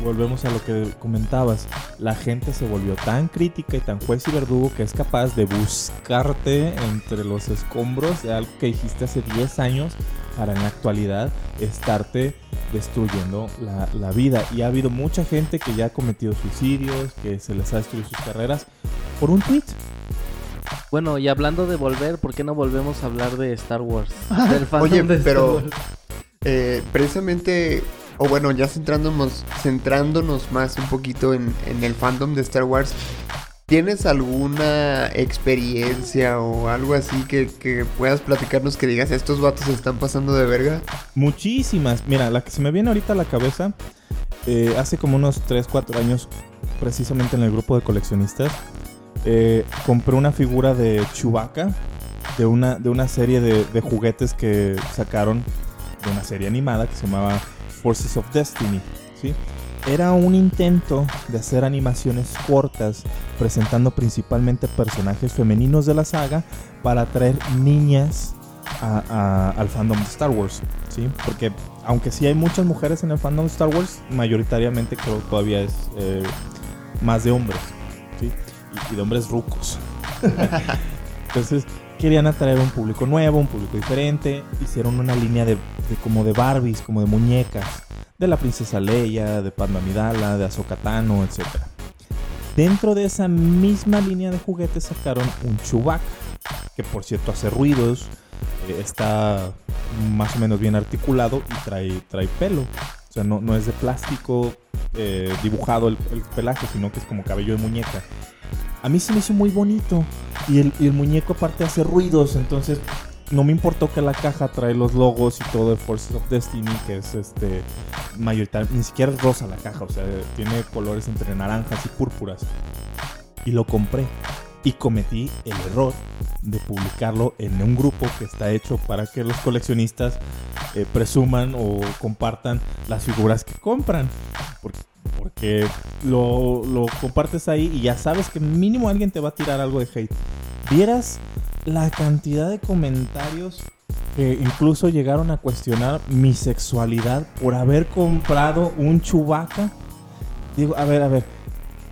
volvemos a lo que comentabas. La gente se volvió tan crítica y tan juez y verdugo que es capaz de buscarte entre los escombros de algo que dijiste hace 10 años para en la actualidad estarte destruyendo la, la vida. Y ha habido mucha gente que ya ha cometido suicidios, que se les ha destruido sus carreras por un tweet. Bueno, y hablando de volver, ¿por qué no volvemos a hablar de Star Wars? *laughs* Del Oye, de Star pero Wars. eh, precisamente, o bueno, ya centrándonos, centrándonos más un poquito en, en el fandom de Star Wars, ¿tienes alguna experiencia o algo así que, que puedas platicarnos que digas, estos vatos se están pasando de verga? Muchísimas. Mira, la que se me viene ahorita a la cabeza, eh, hace como unos 3, 4 años, precisamente en el grupo de coleccionistas, eh, compré una figura de Chewbacca, de una, de una serie de, de juguetes que sacaron, de una serie animada que se llamaba Forces of Destiny. ¿sí? Era un intento de hacer animaciones cortas, presentando principalmente personajes femeninos de la saga para atraer niñas a- a- al fandom de Star Wars, ¿sí? Porque aunque sí hay muchas mujeres en el fandom de Star Wars, mayoritariamente creo que todavía es eh, más de hombres, ¿sí? Y, y de hombres rucos. *laughs* Entonces querían atraer un público nuevo, un público diferente, hicieron una línea de, como de Barbies, como de muñecas, de la princesa Leia, de Padma Amidala, de Ahsoka Tano, etc. Dentro de esa misma línea de juguetes sacaron un Chewbacca, que por cierto hace ruidos, eh, está más o menos bien articulado y trae, trae pelo. O sea, no, no es de plástico eh, dibujado el, el pelaje, sino que es como cabello de muñeca. A mí se me hizo muy bonito. Y el, y el muñeco aparte hace ruidos, entonces no me importó que la caja trae los logos y todo de Forces of Destiny, que es este mayoritario, ni siquiera es rosa la caja, o sea, tiene colores entre naranjas y púrpuras. Y lo compré. Y cometí el error de publicarlo en un grupo que está hecho para que los coleccionistas eh, presuman o compartan las figuras que compran. Porque, lo, lo compartes ahí y ya sabes que mínimo alguien te va a tirar algo de hate. Vieras la cantidad de comentarios que incluso llegaron a cuestionar mi sexualidad por haber comprado un chubaca. Digo, a ver, a ver.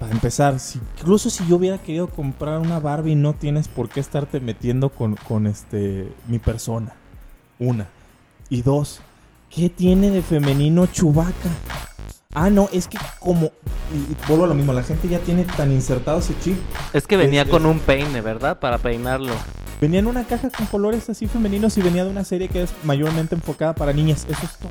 Para empezar, incluso si yo hubiera querido comprar una Barbie, no tienes por qué estarte metiendo con, con este mi persona. Una. Y dos, ¿qué tiene de femenino Chubaca? Ah, no, es que como. Y, y vuelvo a lo mismo, la gente ya tiene tan insertado ese chip. Es que venía es- con es- un peine, ¿verdad? Para peinarlo. Venía en una caja con colores así femeninos y venía de una serie que es mayormente enfocada para niñas. Eso es todo.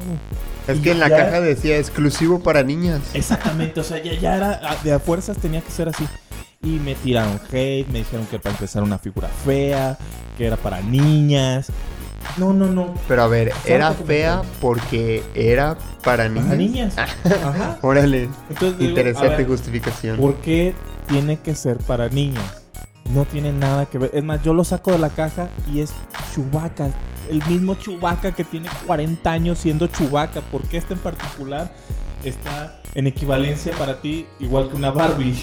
Es Y que en la caja decía exclusivo para niñas. Exactamente, o sea, ya, ya era, de a fuerzas tenía que ser así. Y me tiraron hate, me dijeron que para empezar una figura fea, que era para niñas. No, no, no. Pero a ver, ¿era fea porque era para niñas? Para niñas. *laughs* Ajá. Órale, Entonces, digo, interesante ver, justificación. ¿Por qué tiene que ser para niñas? No tiene nada que ver. Es más, yo lo saco de la caja y es Chubaca. El mismo Chubaca que tiene 40 años siendo Chubaca. ¿Por qué este en particular está en equivalencia para ti igual que una Barbie?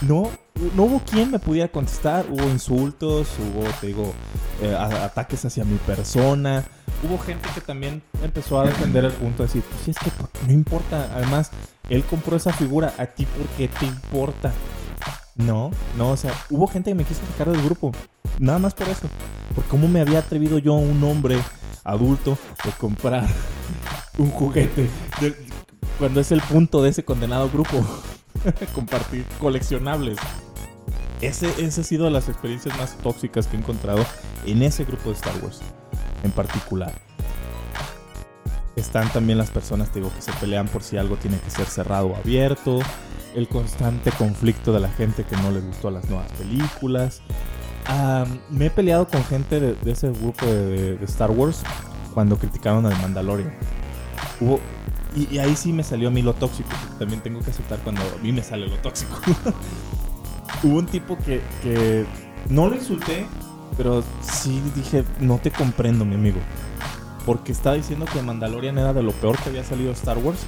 No, no hubo quien me pudiera contestar. Hubo insultos, hubo, te digo, eh, ataques hacia mi persona. Hubo gente que también empezó a defender el punto de decir, pues es que no importa. Además, él compró esa figura, a ti por qué te importa. No, no, o sea, hubo gente que me quiso sacar del grupo. Nada más por eso. Por cómo me había atrevido yo, un hombre adulto, de comprar *laughs* un juguete. cuando es el punto de ese condenado grupo. *laughs* Compartir coleccionables. Ese, ese ha sido de las experiencias más tóxicas que he encontrado en ese grupo de Star Wars en particular. Están también las personas, te digo, que se pelean por si algo tiene que ser cerrado o abierto. El constante conflicto de la gente que no les gustó las nuevas películas. Me he peleado con gente de, ese grupo de, de Star Wars cuando criticaron al Mandalorian. Hubo, y, ahí sí me salió a mí lo tóxico. También tengo que aceptar cuando a mí me sale lo tóxico. *laughs* Hubo un tipo que, que no lo insulté, pero sí dije, no te comprendo, mi amigo. Porque estaba diciendo que Mandalorian era de lo peor que había salido Star Wars.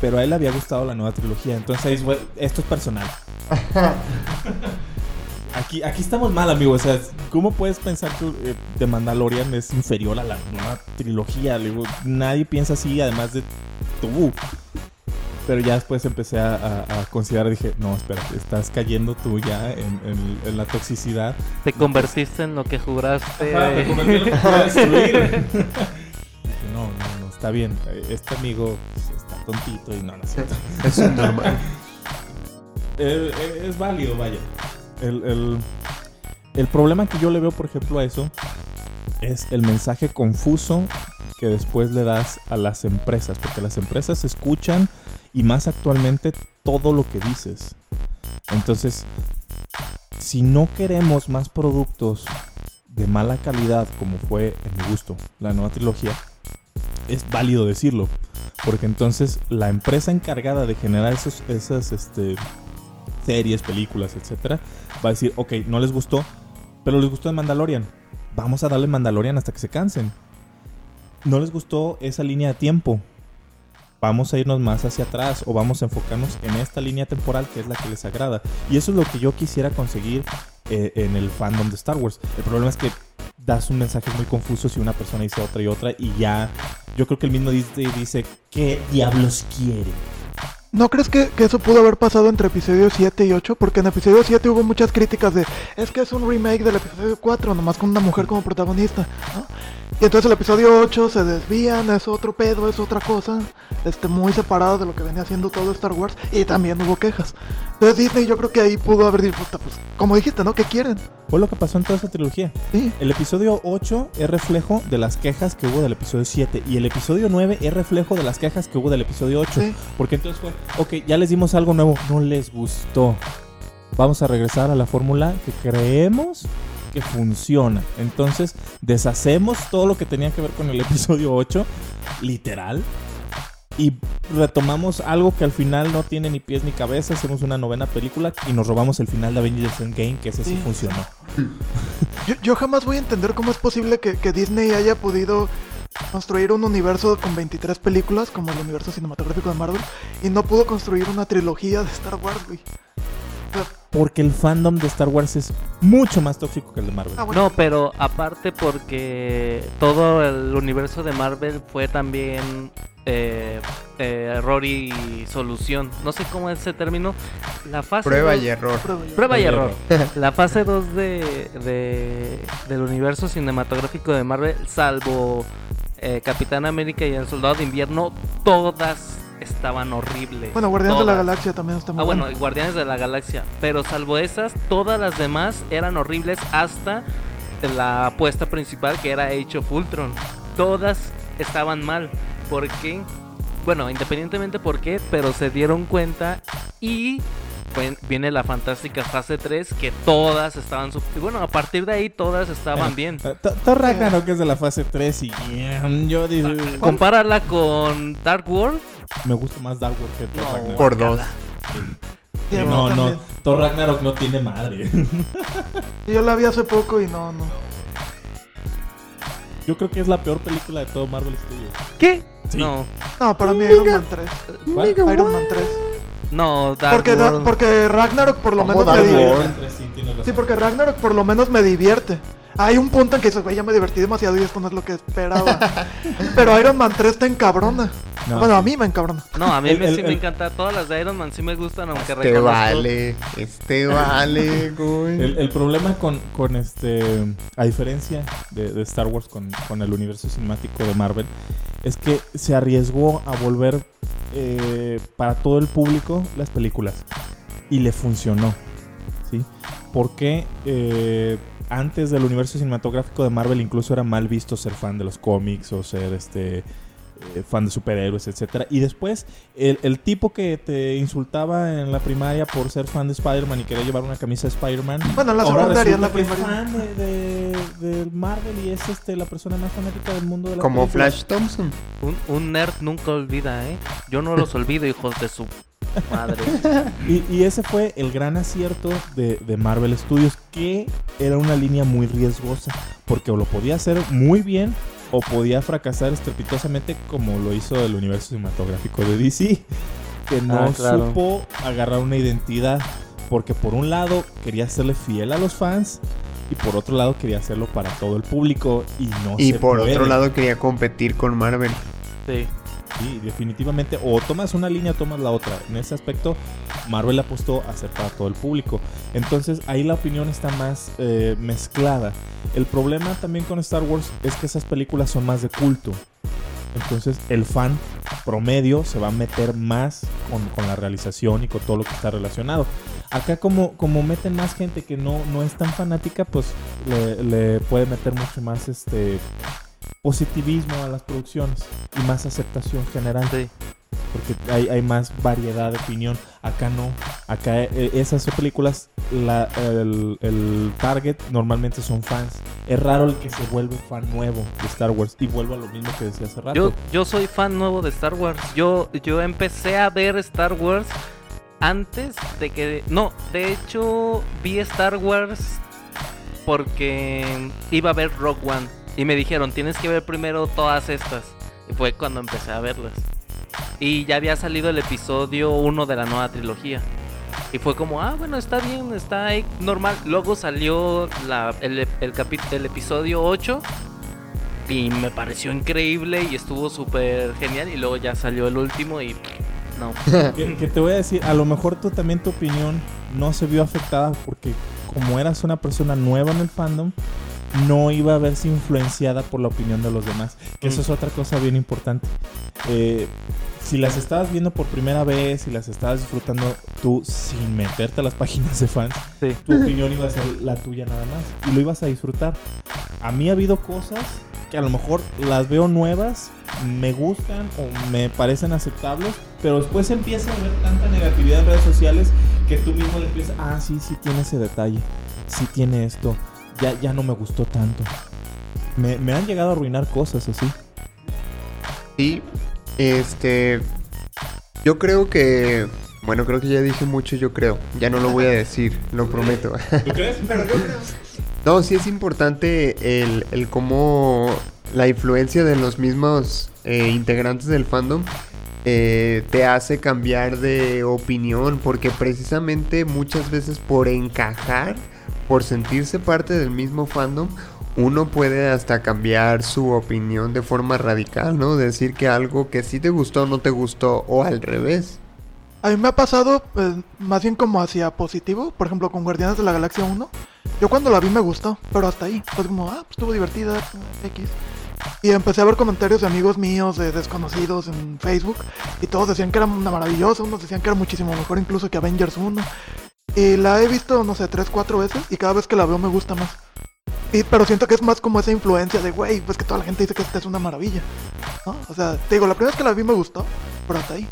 Pero a él le había gustado la nueva trilogía. Entonces, esto es personal. *laughs* Aquí, aquí estamos mal, amigo. O sea, ¿cómo puedes pensar que eh, The Mandalorian es inferior a la nueva trilogía? Le digo, nadie piensa así, además de tú. Pero ya después empecé a, a- a considerar, dije, no, espera, estás cayendo tú ya en, en- en la toxicidad. Te convertiste en lo que juraste. Ajá, me convertí en lo que. *laughs* Dije, no, no, no, está bien. Eh, Este amigo pues, está tontito y no, no es cierto. *laughs* Es normal. Es válido, vaya. El, el- el problema que yo le veo, por ejemplo, a eso es el mensaje confuso que después le das a las empresas, porque las empresas escuchan y más actualmente todo lo que dices. Entonces, si no queremos más productos de mala calidad, como fue en mi gusto la nueva trilogía, es válido decirlo. Porque entonces la empresa encargada de generar esos, esas este, series, películas, etcétera, va a decir, ok, no les gustó, pero les gustó el Mandalorian. Vamos a darle Mandalorian hasta que se cansen. No les gustó esa línea de tiempo. Vamos a irnos más hacia atrás o vamos a enfocarnos en esta línea temporal que es la que les agrada. Y eso es lo que yo quisiera conseguir eh, en el fandom de Star Wars. El problema es que das un mensaje muy confuso si una persona dice otra y otra y ya yo creo que el mismo dice, ¿qué diablos quiere? ¿No crees que, eso pudo haber pasado entre episodio 7 y 8? Porque en episodio 7 hubo muchas críticas de es que es un remake del episodio 4, nomás con una mujer como protagonista. ¿no? Y entonces el episodio 8 se desvían, es otro pedo, es otra cosa, este, muy separado de lo que venía haciendo todo Star Wars. Y también hubo quejas. Entonces Disney yo creo que ahí pudo haber dicho, "Puta, pues, como dijiste, ¿no? ¿Qué quieren? Fue lo que pasó en toda esa trilogía. Sí. El episodio 8 es reflejo de las quejas que hubo del episodio 7 y el episodio 9 es reflejo de las quejas que hubo del episodio 8. Sí. Porque entonces fue, ok, ya les dimos algo nuevo, no les gustó. Vamos a regresar a la fórmula que creemos que funciona. Entonces deshacemos todo lo que tenía que ver con el episodio 8, literal. Y retomamos algo que al final no tiene ni pies ni cabeza. Hacemos una novena película y nos robamos el final de Avengers Endgame, que ese sí Sí. funcionó. Yo, yo jamás voy a entender cómo es posible que, que Disney haya podido construir un universo con 23 películas, como el universo cinematográfico de Marvel, y no pudo construir una trilogía de Star Wars, güey. Porque el fandom de Star Wars es mucho más tóxico que el de Marvel. ah, bueno, No, pero aparte porque todo el universo de Marvel fue también eh, eh, error y solución. No sé cómo es ese término. La fase Prueba dos- y error. Prueba y error. *laughs* La fase 2 de, de- del universo cinematográfico de Marvel, salvo eh, Capitán América y el Soldado de Invierno, todas estaban horribles. Bueno, Guardianes de la. Galaxia también está muy Ah, bueno, Guardianes de la Galaxia. Pero salvo esas, todas las demás eran horribles hasta la apuesta principal que era Age of Ultron. Todas estaban mal. ¿Por qué? Bueno, independientemente por qué, pero se dieron cuenta y viene la fantástica fase 3 que todas estaban... Bueno, a partir de ahí todas estaban bien. Eh, Thor- Ragnarok es de la fase 3 y yeah, yo digo, Compárala con Dark World. Me gusta más Dark World que Thor No. Ragnarok. Por dos. Sí, No, no. Thor Ragnarok no tiene madre. Yo la vi hace poco y no, no. Yo creo que es la peor película de todo Marvel Studios. ¿Qué? Sí. No, No, para mí Iron Man 3. ¿Cuál? Iron Man 3. no, Dark Porque, da- porque Ragnarok por lo ¿Cómo menos me divierte. Sí, porque Ragnarok por lo menos me divierte. Hay un punto en que dices, güey, ya me divertí demasiado y esto no es lo que esperaba. *laughs* Pero Iron Man 3 te encabrona. No, bueno, a mí me encabrona. No, a mí El- me, el- sí me encanta. Todas las de Iron Man sí me gustan, aunque Este reconozco. vale. Este vale, güey. El, el problema con, con este, a diferencia de, de Star Wars con, con el universo cinemático de Marvel, es que se arriesgó a volver eh, para todo el público las películas y le funcionó. ¿sí? por qué eh, antes del universo cinematográfico de Marvel incluso era mal visto ser fan de los cómics o ser este eh, fan de superhéroes, etcétera. Y después, el, el tipo que te insultaba en la primaria por ser fan de Spider-Man y quería llevar una camisa de Spider-Man. Bueno, en la ahora secundaria, en la es primaria. fan de, de- de Marvel y es este, la persona más fanática del mundo de la Como Flash Thompson. Un, un nerd nunca olvida, ¿eh? Yo no *laughs* los olvido, hijos de su madre. *laughs* Y, y ese fue el gran acierto de, de Marvel Studios, que era una línea muy riesgosa, porque o lo podía hacer muy bien o podía fracasar estrepitosamente como lo hizo el universo cinematográfico de DC, que no Ah, claro. supo agarrar una identidad, porque por un lado quería serle fiel a los fans y por otro lado quería hacerlo para todo el público y no Y se por puede. otro lado quería competir con Marvel. Sí. Sí, definitivamente. O tomas una línea o tomas la otra. En ese aspecto, Marvel apostó a hacer para todo el público. Entonces, ahí la opinión está más eh, mezclada. El problema también con Star Wars es que esas películas son más de culto. Entonces, el fan promedio se va a meter más con, con la realización y con todo lo que está relacionado. Acá como, como meten más gente que no, no es tan fanática, pues le, le puede meter mucho más este positivismo a las producciones y más aceptación general Sí. porque hay, hay más variedad de opinión. Acá no. Acá eh, esas películas, la- el, el target normalmente son fans. Es raro el que se vuelve fan nuevo de Star Wars. Y vuelvo a lo mismo que decía hace rato. Yo, yo soy fan nuevo de Star Wars. Yo, yo empecé a ver Star Wars antes de que... No, de hecho vi Star Wars porque iba a ver Rogue One. Y me dijeron, tienes que ver primero todas estas. Y fue cuando empecé a verlas. Y ya había salido el episodio 1 de la nueva trilogía. Y fue como, ah, bueno, está bien, está ahí normal. Luego salió la- el, el, capi- el episodio 8 y me pareció increíble y estuvo súper genial. Y luego ya salió el último y no. *laughs* que, que te voy a decir, a lo mejor tú también tu opinión no se vio afectada porque como eras una persona nueva en el fandom, no iba a verse influenciada por la opinión de los demás. Que eso Mm. es otra cosa bien importante. Eh, si las estabas viendo por primera vez, si las estabas disfrutando tú sin meterte a las páginas de fans, Sí. tu opinión iba a ser la tuya nada más y lo ibas a disfrutar. A mí ha habido cosas que a lo mejor las veo nuevas, me gustan o me parecen aceptables, pero después empieza a haber tanta negatividad en redes sociales que tú mismo le empiezas, ah, sí, sí tiene ese detalle, sí tiene esto, ya, ya no me gustó tanto. Me, me han llegado a arruinar cosas así. Y este yo creo que bueno, creo que ya dije mucho, yo creo. Ya no lo voy a decir, lo prometo. ¿Tú crees? No, sí es importante el, el cómo la influencia de los mismos eh, integrantes del fandom eh, te hace cambiar de opinión, porque precisamente muchas veces por encajar, por sentirse parte del mismo fandom, uno puede hasta cambiar su opinión de forma radical, ¿no? Decir que algo que sí te gustó no te gustó o al revés. A mí me ha pasado pues, más bien como hacia positivo, por ejemplo con Guardianes de la Galaxia 1. Yo cuando la vi me gustó, pero hasta ahí. Fue como, ah, pues estuvo divertida, X. Y empecé a ver comentarios de amigos míos, de desconocidos en Facebook, y todos decían que era una maravillosa, unos decían que era muchísimo mejor incluso que Avengers 1. Y la he visto, no sé, tres, cuatro veces, y cada vez que la veo me gusta más. Y, pero siento que es más como esa influencia de, güey, pues que toda la gente dice que esta es una maravilla. ¿no? O sea, te digo, la primera vez que la vi me gustó, pero hasta ahí.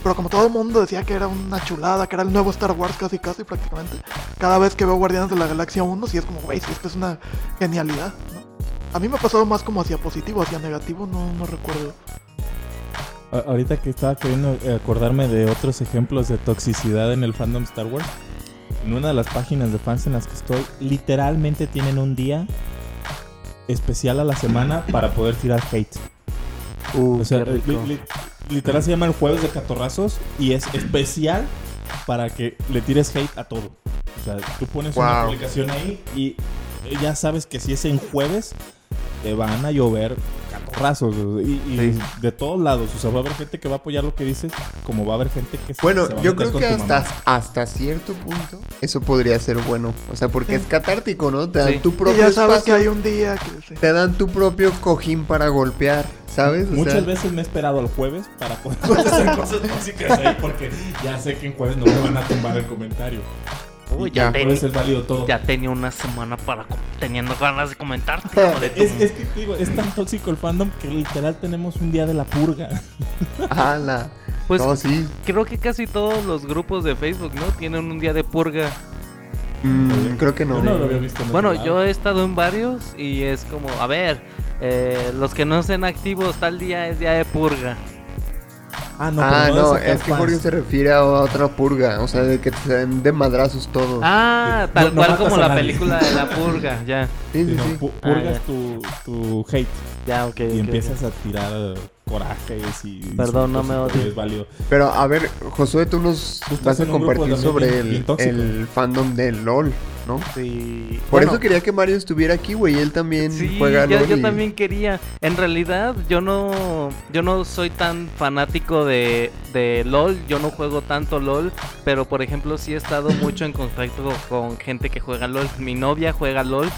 Pero como todo el mundo decía que era una chulada, que era el nuevo Star Wars casi casi prácticamente, cada vez que veo Guardianes de la Galaxia 1, sí es como, güey, sí, esto es una genialidad, ¿no? A mí me ha pasado más como hacia positivo, hacia negativo, no, no recuerdo. Ahorita que estaba queriendo acordarme de otros ejemplos de toxicidad en el fandom Star Wars, en una de las páginas de fans en las que estoy, literalmente tienen un día especial a la semana para poder tirar hate. Uh, O sea, qué rico. li- li- literal se llama el jueves de catorrazos y es especial para que le tires hate a todo. O sea, tú pones una publicación ahí y ya sabes que si es en jueves, te van a llover catorrazos y, y Sí. de todos lados. O sea, va a haber gente que va a apoyar lo que dices, como va a haber gente que se- Bueno, se va a yo creo que hasta, mamá. hasta cierto punto eso podría ser bueno. O sea, porque es catártico, ¿no? Te dan Sí. tu Y propio ya sabes que hay un día que... sí. te dan tu propio cojín para golpear, ¿sabes? O Muchas sea, veces me he esperado al jueves para poder *laughs* hacer cosas tóxicas ahí porque ya sé que en jueves no me van a tumbar el comentario. Uy, Ya, ya, Puede ten- ser válido todo. ya tenía una semana para com- teniendo ganas de comentarte. *laughs* de tu- Es, es que te digo, es tan tóxico el fandom que literal tenemos un día de la purga. *laughs* ¡Hala! Pues no, sí. creo que casi todos los grupos de Facebook, ¿no? Tienen un día de purga. Mm, creo que no. Yo no lo había visto. en Bueno, yo he estado en varios y es como, a ver, eh, los que no estén activos tal día es día de purga. Ah, no, ah, no, es que. Jorge se refiere a otra purga. O sea, de que te den de madrazos todos. Ah, tal no cual como la película de la *laughs* purga, ya, sí, Sí, sí, pu- Ah, purgas tu, tu hate ya, ok. y ok, empiezas a tirar corajes y. Perdón, no insultos me válido. Pero a ver, Josué, tú nos vas a compartir sobre el, el fandom de LOL, ¿no? Sí. Por Bueno, eso quería que Mario estuviera aquí, güey. Él también Sí, juega yo, LOL. yo y- también quería. En realidad, yo no, yo no soy tan fanático de, de LOL. Yo no juego tanto LOL, pero por ejemplo sí he estado mucho en contacto con gente que juega LOL. Mi novia juega LOL.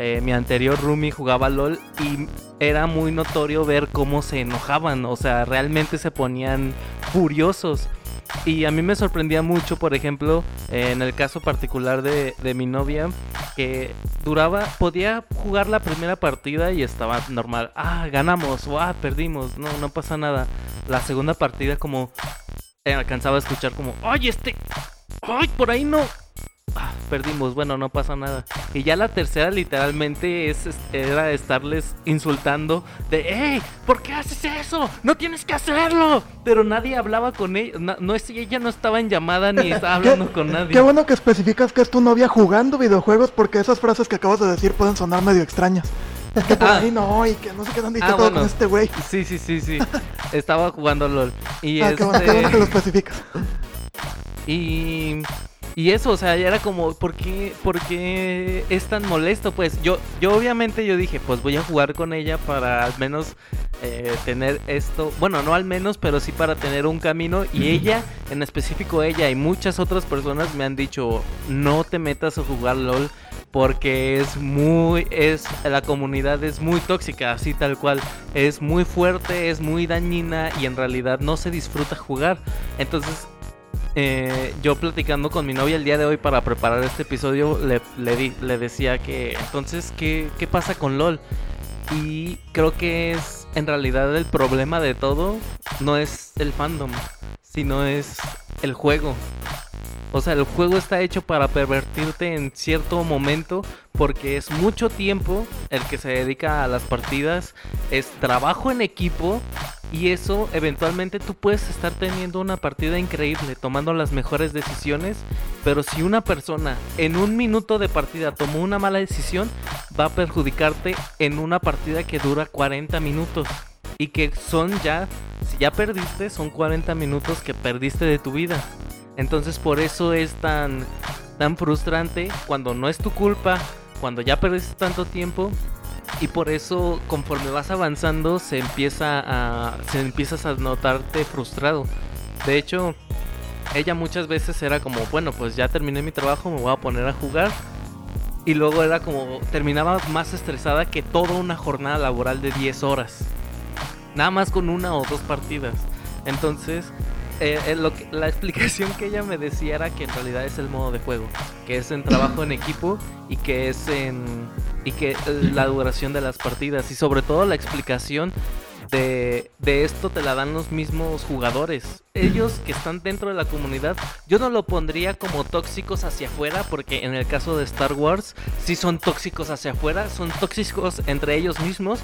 eh, mi anterior roomie jugaba LOL y era muy notorio ver cómo se enojaban, o sea, realmente se ponían furiosos. Y a mí me sorprendía mucho, por ejemplo, en el caso particular de, de mi novia, que duraba, podía jugar la primera partida y estaba normal. Ah, ganamos, o ah, perdimos, no, no pasa nada. La segunda partida como eh, alcanzaba a escuchar como, ay, este, ay, por ahí no. Ah, perdimos, bueno, no pasa nada. Y ya la tercera literalmente es, era estarles insultando de, hey, ¿por qué haces eso? No tienes que hacerlo. Pero nadie hablaba con ella, no ella no estaba en llamada ni estaba *laughs* hablando con nadie. Qué bueno que especificas que es tu novia jugando videojuegos porque esas frases que acabas de decir pueden sonar medio extrañas. Que por Ah. ahí no, y que no sé qué dónde Ah, todo bueno. con este güey. Sí, sí, sí, sí. Estaba jugando LOL. Y Ah, qué bueno, qué bueno que este. lo especificas. Y. Y eso, o sea, ya era como, ¿por qué, por qué es tan molesto? Pues yo, yo obviamente yo dije, pues voy a jugar con ella para al menos eh, tener esto, bueno, no al menos, pero sí para tener un camino. Y ella, en específico ella y muchas otras personas me han dicho, no te metas a jugar LOL porque es muy, es, la comunidad es muy tóxica, así tal cual. Es muy fuerte, es muy dañina y en realidad no se disfruta jugar. Entonces eh, yo platicando con mi novia el día de hoy para preparar este episodio, le, le, decía que entonces, ¿qué, ¿qué pasa con LOL? Y creo que es en realidad el problema de todo, no es el fandom, sino es el juego. O sea, el juego está hecho para pervertirte en cierto momento porque es mucho tiempo el que se dedica a las partidas, es trabajo en equipo y eso eventualmente tú puedes estar teniendo una partida increíble, tomando las mejores decisiones, pero si una persona en un minuto de partida tomó una mala decisión, va a perjudicarte en una partida que dura 40 minutos. Y que son ya, si ya perdiste, son 40 minutos que perdiste de tu vida. Entonces por eso es tan, tan frustrante cuando no es tu culpa, cuando ya perdiste tanto tiempo y por eso conforme vas avanzando se empieza a se empiezas a notarte frustrado. De hecho, ella muchas veces era como, bueno, pues ya terminé mi trabajo, me voy a poner a jugar. Y luego era como, terminaba más estresada que toda una jornada laboral de 10 horas. Nada más con una o dos partidas. Entonces, eh, eh, la explicación que ella me decía era que en realidad es el modo de juego, que es en trabajo en equipo y que es en y que eh, la duración de las partidas y sobre todo la explicación de, de esto te la dan los mismos jugadores. Ellos que están dentro de la comunidad, yo no lo pondría como tóxicos hacia afuera, porque en el caso de Star Wars, sí son tóxicos hacia afuera, son tóxicos entre ellos mismos,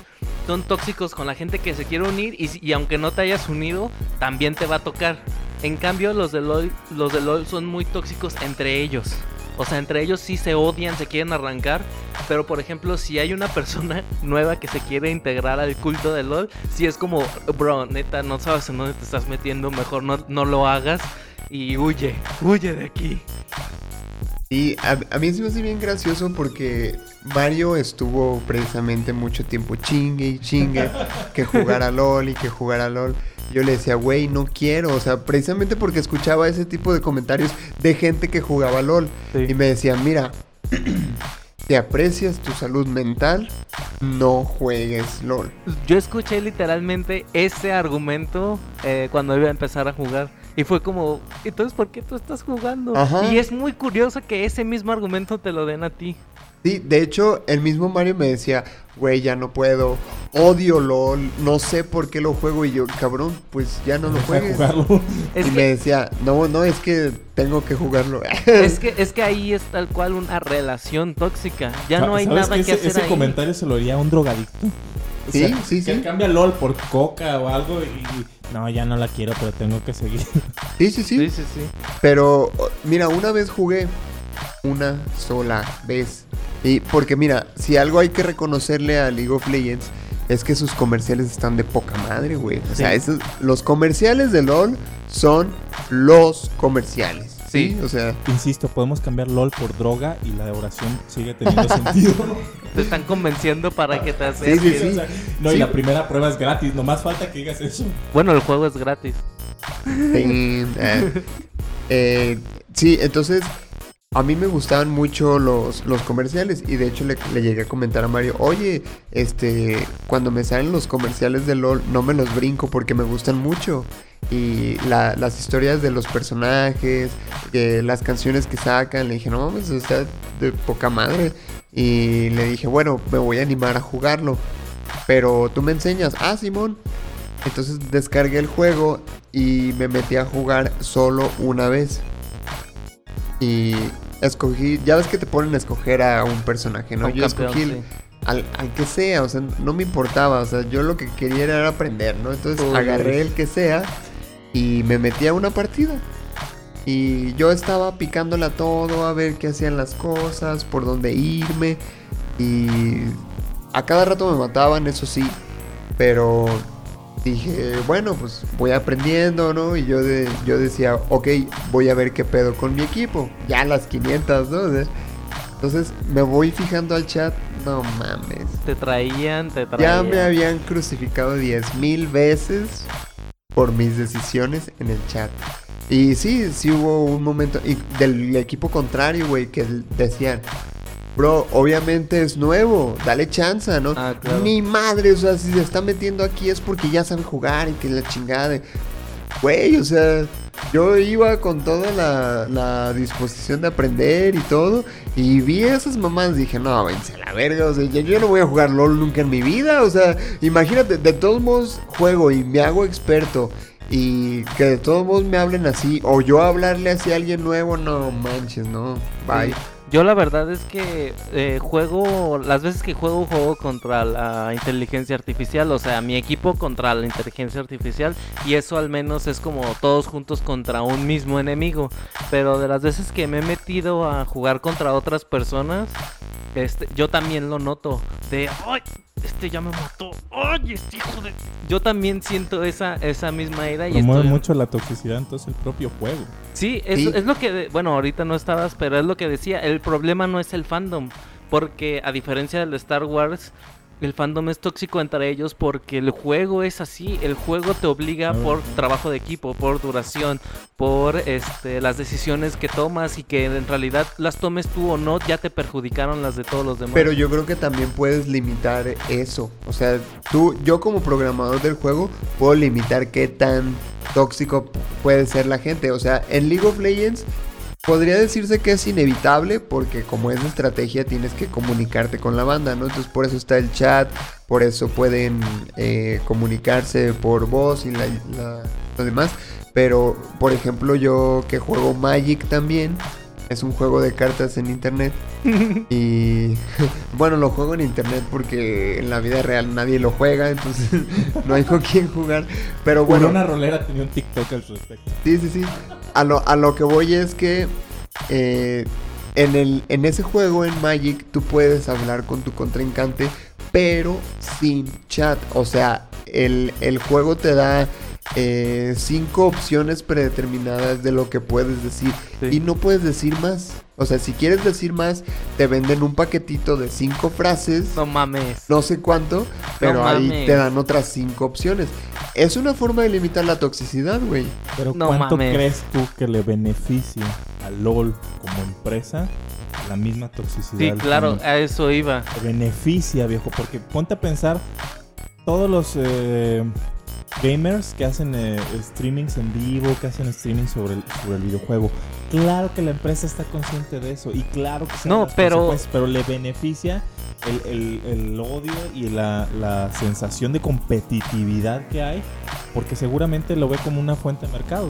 son tóxicos con la gente que se quiere unir y, aunque no te hayas unido, también te va a tocar. En cambio, los de LOL, los de LOL son muy tóxicos entre ellos. O sea, entre ellos sí se odian, se quieren arrancar. Pero por ejemplo, si hay una persona *laughs* nueva que se quiere integrar al culto de LOL, si es como, bro, neta, no sabes en dónde te estás metiendo, mejor no, no lo hagas y huye, huye de aquí. Y a, a mí se me hace bien gracioso porque Mario estuvo precisamente mucho tiempo chingue y chingue que jugara LOL y que jugara LOL. Yo le decía, güey, no quiero. O sea, precisamente porque escuchaba ese tipo de comentarios de gente que jugaba LOL. Sí. Y me decían, mira, *clears throat* si aprecias tu salud mental, no juegues LOL. Yo escuché literalmente ese argumento eh, cuando iba a empezar a jugar. Y fue como, entonces, ¿por qué tú estás jugando? Ajá. Y es muy curioso que ese mismo argumento te lo den a ti. Sí, de hecho, el mismo Mario me decía, güey, ya no puedo, odio LOL, no sé por qué lo juego. Y yo, cabrón, pues ya no lo juegues. *laughs* Es y que- me decía, no, no, es que tengo que jugarlo. *laughs* Es que, es que ahí es tal cual una relación tóxica. Ya no hay ¿Sabes nada que, ese, hacer ese ahí. comentario se lo haría a un drogadicto. O Sí, sea, sí, que sí. cambia LOL por coca o algo y... No, ya no la quiero, pero tengo que seguir. *laughs* sí, sí, sí. Sí, sí, sí. Pero, mira, una vez jugué. Una sola vez. Y porque, mira, si algo hay que reconocerle a League of Legends es que sus comerciales están de poca madre, güey. O sea, Sí. esos- los comerciales de LOL son los comerciales. Sí, Sí. o sea, Insisto, podemos cambiar LOL por droga y la oración sigue teniendo sentido. *laughs* Te están convenciendo para que te Sí, sí, sí. O sea, no, Sí. y la primera prueba es gratis. Nomás falta que digas eso. Bueno, el juego es gratis. eh, eh, sí, entonces a mí me gustaban mucho los, los comerciales y de hecho le, le llegué a comentar a Mario, oye, este, cuando me salen los comerciales de LOL no me los brinco porque me gustan mucho y la- las historias de los personajes, eh, las canciones que sacan, le dije, no mames, está de poca madre y le dije, bueno, me voy a animar a jugarlo, pero tú me enseñas, ah, Simón. Entonces descargué el juego y me metí a jugar solo una vez. Y escogí, ya ves que te ponen a escoger a un personaje, ¿no? Un Yo campeón, escogí sí. al, al que sea, o sea, no me importaba, o sea, yo lo que quería era aprender, ¿no? Entonces Uy. agarré el que sea y me metí a una partida. Y yo estaba picándola todo, a ver qué hacían las cosas, por dónde irme. Y a cada rato me mataban, eso sí. Pero dije, bueno, pues voy aprendiendo, ¿no? Y yo, de, yo decía, ok, voy a ver qué pedo con mi equipo. Ya las 500, ¿no? Entonces me voy fijando al chat. No mames. Te traían, te Ya traían. me habían crucificado 10 mil veces por mis decisiones en el chat. Y sí, sí hubo un momento y del equipo contrario, güey, que decían, bro, obviamente es nuevo, dale chance, ¿no? Ah, claro. Ni madre, o sea, si se está metiendo aquí es porque ya sabe jugar y que la chingada. de- Güey, o sea, yo iba con toda la, la disposición de aprender y todo. Y vi esas mamás, dije, no, vence la verga, o sea, yo, yo no voy a jugar LOL nunca en mi vida. O sea, imagínate, de todos modos juego y me hago experto. Y que de todos modos me hablen así, o yo hablarle así a alguien nuevo, no manches, no, bye. Yo la verdad es que eh, juego, las veces que juego, juego contra la inteligencia artificial, o sea, mi equipo contra la inteligencia artificial y eso al menos es como todos juntos contra un mismo enemigo. Pero de las veces que me he metido a jugar contra otras personas, este, yo también lo noto. De, ¡ay! Este ya me mató. ¡Ay! Este hijo de... Yo también siento esa, esa misma ira y Promueve estoy... mucho la toxicidad entonces el propio juego. Sí, es, Sí. es lo que, de- bueno, ahorita no estabas, pero es lo que decía, el problema no es el fandom, porque a diferencia del de Star Wars, el fandom es tóxico entre ellos porque el juego es así, el juego te obliga Ah. por trabajo de equipo, por duración, por este las decisiones que tomas y que en realidad las tomes tú o no, ya te perjudicaron las de todos los demás. Pero yo creo que también puedes limitar eso. O sea, tú, yo como programador del juego, puedo limitar qué tan tóxico puede ser la gente. O sea, en League of Legends podría decirse que es inevitable porque como es de estrategia tienes que comunicarte con la banda, ¿no? Entonces por eso está el chat, por eso pueden eh, comunicarse por voz y la, la- lo demás. Pero, por ejemplo, yo que juego Magic también, es un juego de cartas en internet. *laughs* y *laughs* bueno, lo juego en internet porque en la vida real nadie lo juega, entonces *laughs* no hay con quién jugar. Pero Bueno, una rolera tenía un TikTok al respecto. Sí, sí, sí. A lo, a lo que voy es que eh, en, el, en ese juego, en Magic, tú puedes hablar con tu contrincante, pero sin chat. O sea, el, el juego te da eh, cinco opciones predeterminadas de lo que puedes decir. Sí. Y no puedes decir más. O sea, si quieres decir más, te venden un paquetito de cinco frases no mames. no sé cuánto, pero ahí te dan otras cinco opciones. Es una forma de limitar la toxicidad, güey. Pero No ¿cuánto mames. crees tú que le beneficia a LOL como empresa la misma toxicidad? Sí, claro, a eso iba. Te beneficia, viejo, porque ponte a pensar todos los eh, gamers que hacen eh, streamings en vivo, que hacen streaming sobre el, sobre el videojuego. Claro que la empresa está consciente de eso y claro que No, pero- pero le beneficia el, el- el odio y la, la sensación de competitividad que hay porque seguramente lo ve como una fuente de mercado.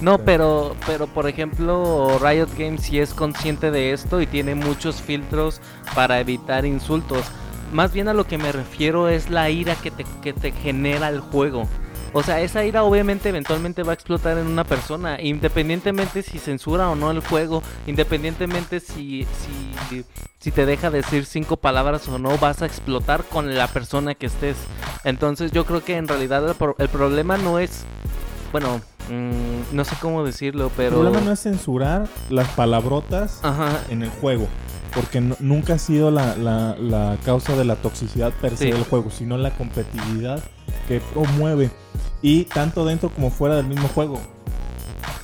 No, pero, pero por ejemplo, Riot Games sí es consciente de esto y tiene muchos filtros para evitar insultos. Más bien a lo que me refiero es la ira que te, que te genera el juego. O sea, esa ira obviamente eventualmente va a explotar en una persona, independientemente si censura o no el juego, independientemente si, si, si te deja decir cinco palabras o no, vas a explotar con la persona que estés. Entonces yo creo que en realidad el, pro- el problema no es, bueno, mm, no sé cómo decirlo, pero... El problema no es censurar las palabrotas Ajá, en el juego. Porque nu- nunca ha sido la, la- la causa de la toxicidad per se Sí. del juego, sino la competitividad que promueve. Y tanto dentro como fuera del mismo juego.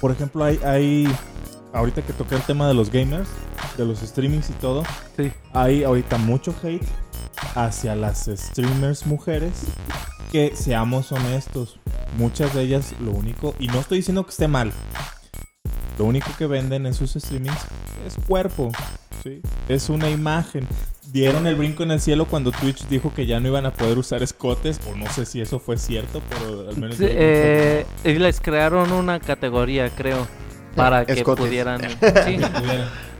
Por ejemplo, hay, hay ahorita que toqué el tema de los gamers, de los streamings y todo, sí. hay ahorita mucho hate hacia las streamers mujeres que seamos honestos, muchas de ellas lo único, y no estoy diciendo que esté mal, lo único que venden en sus streamings es cuerpo, ¿sí? es una imagen. Dieron el brinco en el cielo cuando Twitch dijo que ya no iban a poder usar escotes, o no sé si eso fue cierto, pero al menos... Sí, eh, y les crearon una categoría, creo, para que Escotes. pudieran... *laughs* Sí.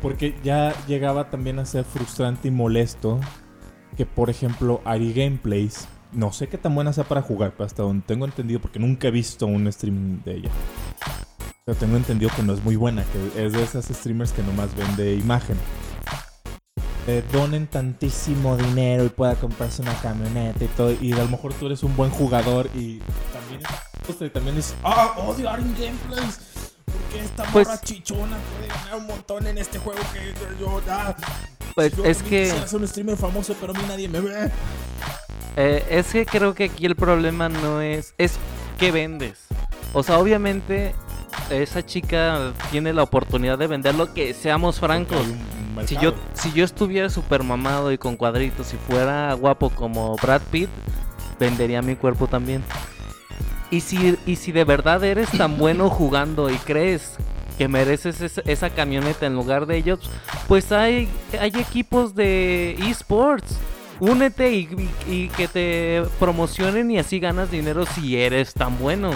Porque ya llegaba también a ser frustrante y molesto que, por ejemplo, Ari Gameplays, no sé qué tan buena sea para jugar, pero hasta donde tengo entendido, porque nunca he visto un stream de ella. Pero tengo entendido que no es muy buena, que es de esas streamers que nomás vende imagen. Eh, donen tantísimo dinero y pueda comprarse una camioneta y todo, y a lo mejor tú eres un buen jugador y también, y también dices, ah, odio Ari Gameplays. Porque esta Pues- morra chichona puede ganar un montón en este juego que yo, ah, pues yo es que... un streamer famoso, pero a mí nadie me ve. Eh, es que creo que aquí el problema no es es qué vendes. O sea, obviamente esa chica tiene la oportunidad de vender lo que seamos francos. Si yo, si yo estuviera super mamado y con cuadritos y fuera guapo como Brad Pitt, vendería mi cuerpo también. Y si, y si de verdad eres tan *laughs* bueno jugando y crees que mereces esa, esa camioneta en lugar de ellos, pues hay, hay equipos de esports. Únete y, y- y que te promocionen y así ganas dinero si eres tan bueno.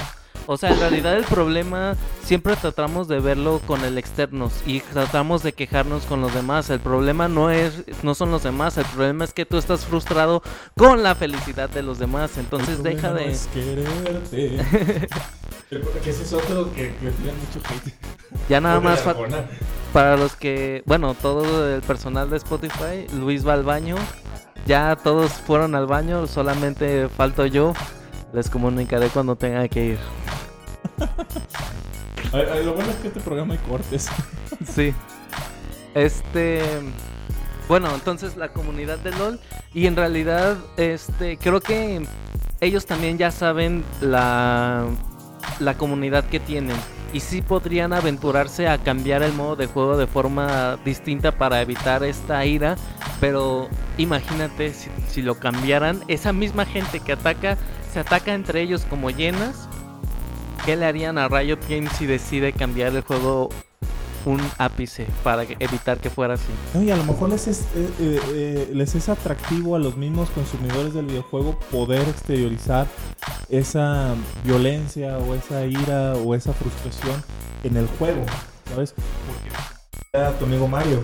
O sea, en realidad el problema siempre tratamos de verlo con el externos y tratamos de quejarnos con los demás. El problema no es no son los demás, el problema es que tú estás frustrado con la felicidad de los demás. Entonces deja de es quererte. *laughs* Que ese es otro que le tiran mucho hate. ya nada más fa- para los que, bueno, todo el personal de Spotify, Luis va al baño. Ya todos fueron al baño, solamente falto yo. Les comunicaré cuando tenga que ir. *laughs* Ay, ay, Lo bueno es que este programa hay cortes. *laughs* Sí. Este. Bueno, entonces la comunidad de LOL. Y en realidad, este. Creo que ellos también ya saben la. La comunidad que tienen. Y sí podrían aventurarse a cambiar el modo de juego de forma distinta para evitar esta ira. Pero imagínate si, si lo cambiran. Esa misma gente que ataca. Se ataca entre ellos como llenas. ¿Qué le harían a Riot Games si decide cambiar el juego un ápice para evitar que fuera así. No, y a lo mejor les es, eh, eh, eh, les es atractivo a los mismos consumidores del videojuego poder exteriorizar esa violencia o esa ira o esa frustración en el juego, ¿sabes? Porque era tu amigo Mario.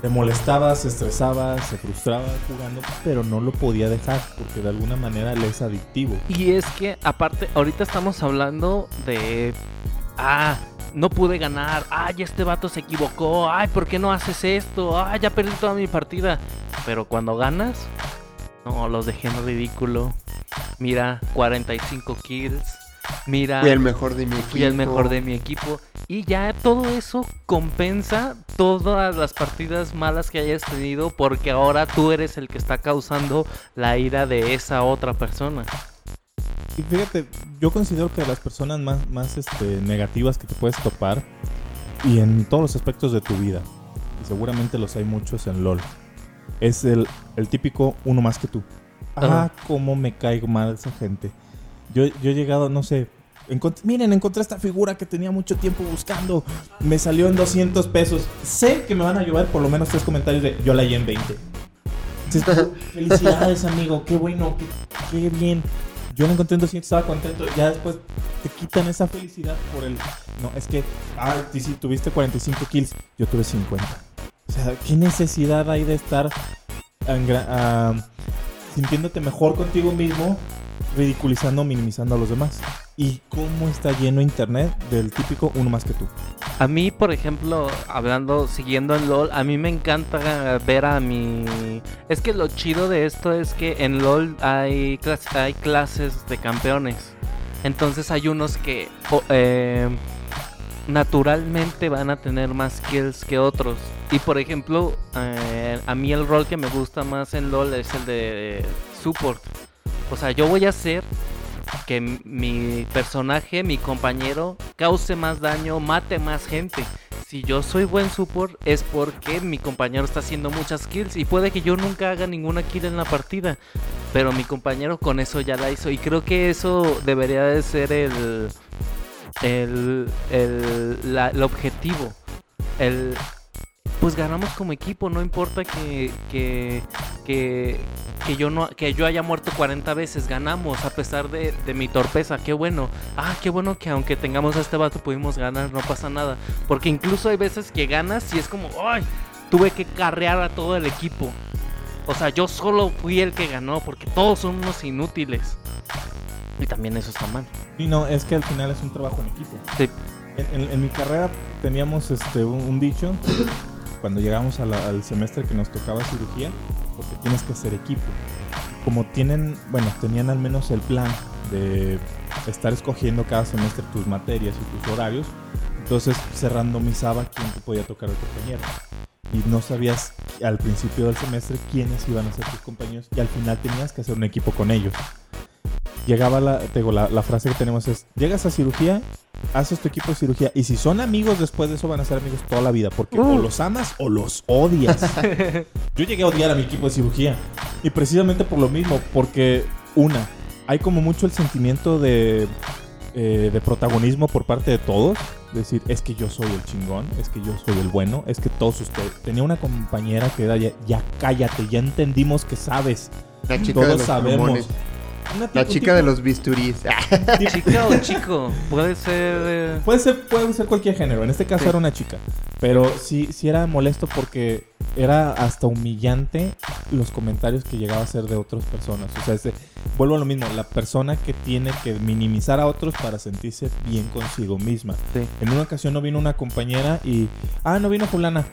Te molestaba, se estresaba, se frustraba jugando, pero no lo podía dejar porque de alguna manera le es adictivo. Y es que aparte, ahorita estamos hablando de... Ah, no pude ganar. Ay, este vato se equivocó. Ay, ¿por qué no haces esto? Ay, ya perdí toda mi partida. Pero cuando ganas, no, los dejé en ridículo. Mira, 45 kills. Mira, Fui el mejor de mi equipo. fui el mejor de mi equipo. Y ya todo eso compensa todas las partidas malas que hayas tenido porque ahora tú eres el que está causando la ira de esa otra persona. Y fíjate, yo considero que las personas más, más este, negativas que te puedes topar, y en todos los aspectos de tu vida, y seguramente los hay muchos en LOL, es el, el típico uno más que tú. Ah, cómo me caigo mal esa gente. Yo, yo he llegado, no sé. encont- miren, encontré esta figura que tenía mucho tiempo buscando. Me salió en 200 pesos. Sé que me van a llevar por lo menos tres comentarios de yo la hallé en 20. Entonces, *laughs* felicidades, amigo. Qué bueno, qué, qué bien. Yo la encontré en 200, estaba contento. Ya después te quitan esa felicidad por el. No, es que. Ah, sí, sí, tuviste 45 kills. Yo tuve 50. O sea, ¿qué necesidad hay de estar ah, sintiéndote mejor contigo mismo, ridiculizando, minimizando a los demás? ¿Y cómo está lleno internet del típico uno más que tú? A mí, por ejemplo, hablando, siguiendo en LOL, a mí me encanta ver a mi... Es que lo chido de esto es que en LOL hay, clas- hay clases de campeones. Entonces hay unos que eh, naturalmente van a tener más kills que otros. Y por ejemplo, eh, a mí el rol que me gusta más en LOL es el de support. O sea, yo voy a hacer que mi personaje, mi compañero, cause más daño, mate más gente. Si yo soy buen support es porque mi compañero está haciendo muchas kills y puede que yo nunca haga ninguna kill en la partida. Pero mi compañero con eso ya la hizo y creo que eso debería de ser el, el, el, el objetivo. El, pues ganamos como equipo, no importa que, que, que, que yo no que yo haya muerto 40 veces, ganamos a pesar de, de mi torpeza, qué bueno. Ah, qué bueno que aunque tengamos a este vato pudimos ganar, no pasa nada. Porque incluso hay veces que ganas y es como, ay, tuve que carrear a todo el equipo. O sea, yo solo fui el que ganó porque todos son unos inútiles. Y también eso está mal. Y no, es que al final es un trabajo en equipo. Sí. En, en- en mi carrera teníamos este un, un dicho cuando llegamos la- al semestre que nos tocaba cirugía, porque tienes que hacer equipo. Como tienen, bueno, tenían al menos el plan de estar escogiendo cada semestre tus materias y tus horarios, entonces se randomizaba quién te podía tocar el compañero. Y no sabías al principio del semestre quiénes iban a ser tus compañeros y al final tenías que hacer un equipo con ellos llegaba la, te digo, la, la frase que tenemos es, llegas a cirugía, haces tu equipo de cirugía y si son amigos después de eso van a ser amigos toda la vida, porque o los amas o los odias. *laughs* Yo llegué a odiar a mi equipo de cirugía y precisamente por lo mismo, porque una, hay como mucho el sentimiento de, eh, de protagonismo por parte de todos. Decir, es que yo soy el chingón, es que yo soy el bueno, es que todos ustedes. Tenía una compañera que era ya, ya cállate, ya entendimos que sabes. La chica Todos de los sabemos. plumones. Una La tipo- chica de los bisturís. Chica o chico, puede ser. eh, Puede ser, puede ser cualquier género. En este caso Sí. era una chica. Pero sí, sí era molesto porque era hasta humillante los comentarios que llegaba a ser de otras personas. O sea, ese- vuelvo a lo mismo. La persona que tiene que minimizar a otros para sentirse bien consigo misma. Sí. En una ocasión no vino una compañera y... Ah, no vino fulana.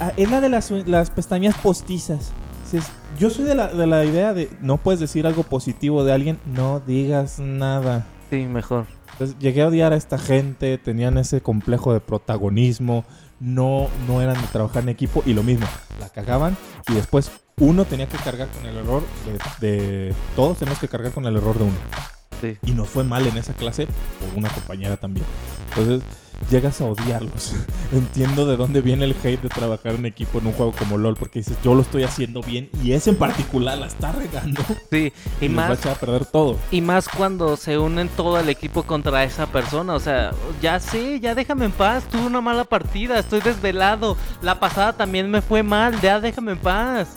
Ah, es la de las, las pestañas postizas. Yo soy de la, de la idea de no puedes decir algo positivo de alguien, no digas nada. Sí, mejor. Entonces llegué a odiar a esta gente, tenían ese complejo de protagonismo, no, no eran de trabajar en equipo y lo mismo, la cagaban y después uno tenía que cargar con el error de, de- todos tenemos que cargar con el error de uno. Sí. Y nos fue mal en esa clase por una compañera también. Entonces llegas a odiarlos. *laughs* Entiendo de dónde viene el hate de trabajar en equipo en un juego como LOL, porque dices, yo lo estoy haciendo bien y ese en particular la está regando. Sí, *laughs* y Y nos va a más, echar a perder todo. y más cuando se unen todo el equipo contra esa persona. O sea, ya sé, ya déjame en paz. Tuve una mala partida, estoy desvelado. La pasada también me fue mal, ya déjame en paz.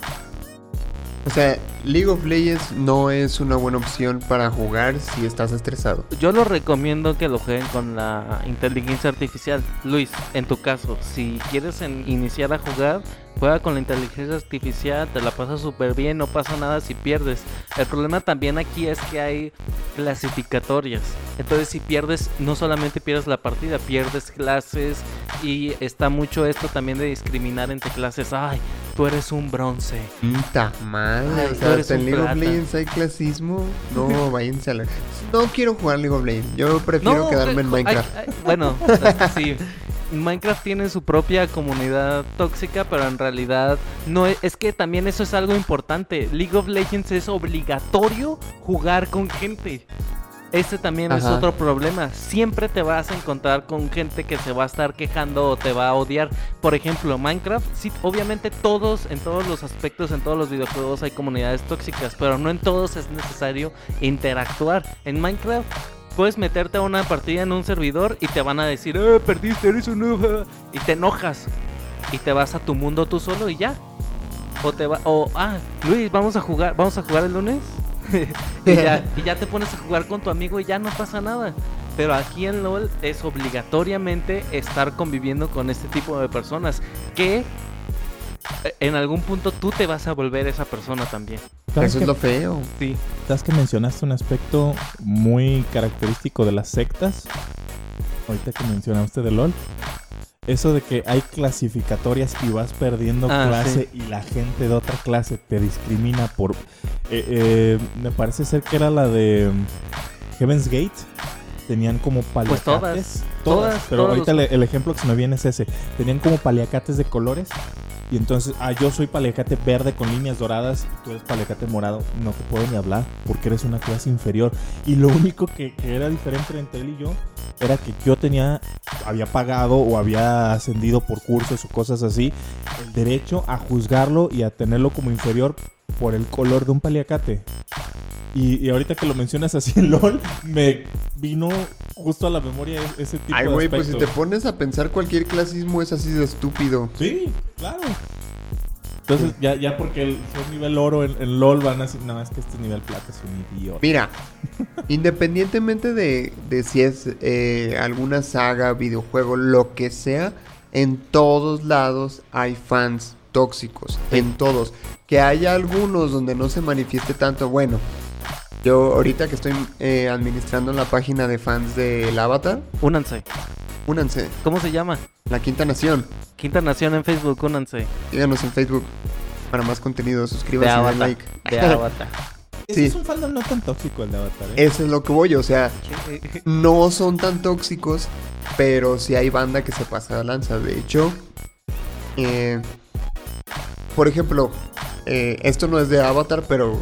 O sea, League of Legends no es una buena opción para jugar si estás estresado. Yo lo recomiendo que lo jueguen con la inteligencia artificial. Luis, en tu caso, si quieres iniciar a jugar, juega con la inteligencia artificial, te la pasas súper bien, no pasa nada si pierdes. El problema también aquí es que hay clasificatorias. Entonces si pierdes, no solamente pierdes la partida, pierdes clases y está mucho esto también de discriminar entre clases. Ay, tú eres un bronce. Puta madre, Ay, o sea, hasta en League of. Legends hay clasismo. No, *laughs* váyanse a la... No quiero jugar League of Legends. Yo prefiero quedarme en ju- hay- Minecraft. hay- bueno, *laughs* sí. Minecraft tiene su propia comunidad tóxica, pero en realidad no es, es que también eso es algo importante. League of Legends es obligatorio jugar con gente. Ese también es otro problema. Siempre te vas a encontrar con gente que se va a estar quejando o te va a odiar. Por ejemplo, Minecraft, sí, obviamente todos, en todos los aspectos, en todos los videojuegos hay comunidades tóxicas, pero no en todos es necesario interactuar. En Minecraft puedes meterte a una partida en un servidor y te van a decir, eh, perdiste, eres un noob", Y te enojas. Y te vas a tu mundo tú solo y ya. O te va, o, ah, Luis, vamos a jugar, vamos a jugar el lunes. *laughs* y, ya, y ya te pones a jugar con tu amigo y ya no pasa nada. Pero aquí en LOL es obligatoriamente estar conviviendo con este tipo de personas que eh, en algún punto tú te vas a volver esa persona también. ¿Sabes Eso que, es lo feo. Sí. sabes que mencionaste un aspecto muy característico de las sectas? Ahorita que mencionaste de LOL. Eso de que hay clasificatorias y vas perdiendo Ah, clase y la gente de otra clase te discrimina por... eh, eh, me parece ser que era la de mm, Heaven's Gate. Tenían como paliacates. todas, Todas, todas, pero todos ahorita los- el ejemplo que se me viene es ese. Tenían como paliacates de colores. Y entonces, ah, yo soy paliacate verde con líneas doradas y tú eres paliacate morado. No te puedo ni hablar porque eres una clase inferior. Y lo único que, que era diferente entre él y yo era que yo tenía, había pagado o había ascendido por cursos o cosas así, el derecho a juzgarlo y a tenerlo como inferior por el color de un paliacate. Y, y ahorita que lo mencionas así en LOL, me vino justo a la memoria e- ese tipo Ay, de güey, pues si te pones a pensar cualquier clasismo es así de estúpido. Sí, claro. Entonces, ya, ya porque es nivel oro en, en LOL van a decir, no, es que este es nivel plata, es un idiota. Mira, *laughs* independientemente de, de si es eh, alguna saga, videojuego, lo que sea, en todos lados hay fans tóxicos. En todos. Que haya algunos donde no se manifieste tanto, bueno. Yo ahorita que estoy eh, administrando la página de fans del Avatar, Únanse. únanse. ¿Cómo se llama? La Quinta Nación. Quinta Nación en Facebook, únanse. Síganos en Facebook para más contenido. De Suscríbanse y den Avatar. like. De Avatar. *laughs* Ese sí. es un fandom no tan tóxico el de Avatar, ¿eh? Eso es lo que voy, o sea, no son tan tóxicos, pero sí hay banda que se pasa de lanza. De hecho, eh, por ejemplo, eh, esto no es de Avatar, pero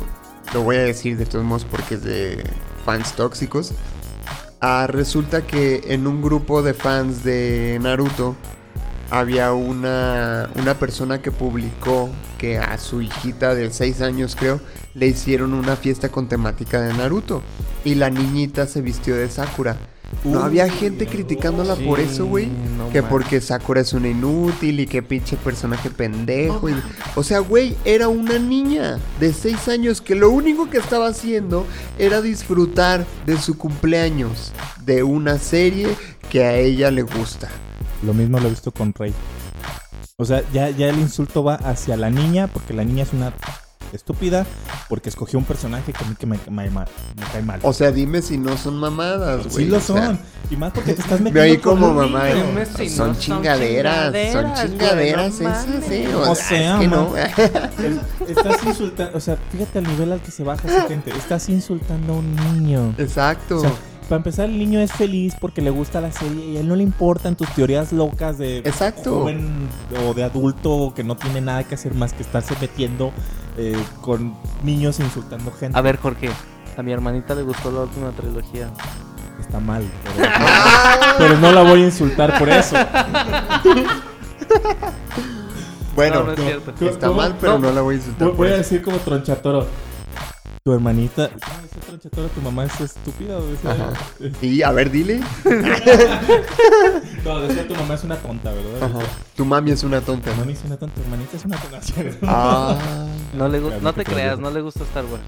lo voy a decir de todos modos porque es de fans tóxicos. Ah, resulta que en un grupo de fans de Naruto había una, una persona que publicó que a su hijita de 6 años creo le hicieron una fiesta con temática de Naruto y la niñita se vistió de Sakura. No había gente criticándola por eso, güey. no que porque Sakura es una inútil y que pinche personaje pendejo. y- O sea, güey, era una niña de 6 años que lo único que estaba haciendo era disfrutar de su cumpleaños, de una serie que a ella le gusta. Lo mismo lo he visto con Rey. O sea, ya, ya el insulto va hacia la niña, porque la niña es una estúpida, porque escogió un personaje que a mí que me, me- me cae mal. O sea, dime si no son mamadas, güey. sí lo o sea, son. y más porque te estás metiendo ahí con como mamá. Dime si son, no son chingaderas, son chingaderas, chingaderas esas, eh. O es sea, que man. no. *laughs* Estás insultando, o sea, fíjate al nivel al que se baja esa gente. Estás insultando a un niño. Exacto. O sea, para empezar, el niño es feliz porque le gusta la serie y a él no le importan tus teorías locas de Exacto. joven o de adulto que no tiene nada que hacer más que estarse metiendo eh, con niños insultando gente. A ver, Jorge. A mi hermanita le gustó la última trilogía. Está mal, pero, pero no la voy a insultar por eso. bueno, No, no es cierto. está mal, pero no, la voy a insultar. Voy, por a eso. decir como tronchatoro. Tu hermanita. ¿Cómo dice tronchatoro? ¿Tu mamá es estúpida o decía- Ajá. Y a ver, dile. *laughs* No, decía tu mamá es una tonta, ¿verdad? Ajá. Tu mami es una tonta. Tu mami es una tonta, tu hermanita es una tonta. *laughs* Ah, No, le no te creas, no le gusta Star Wars.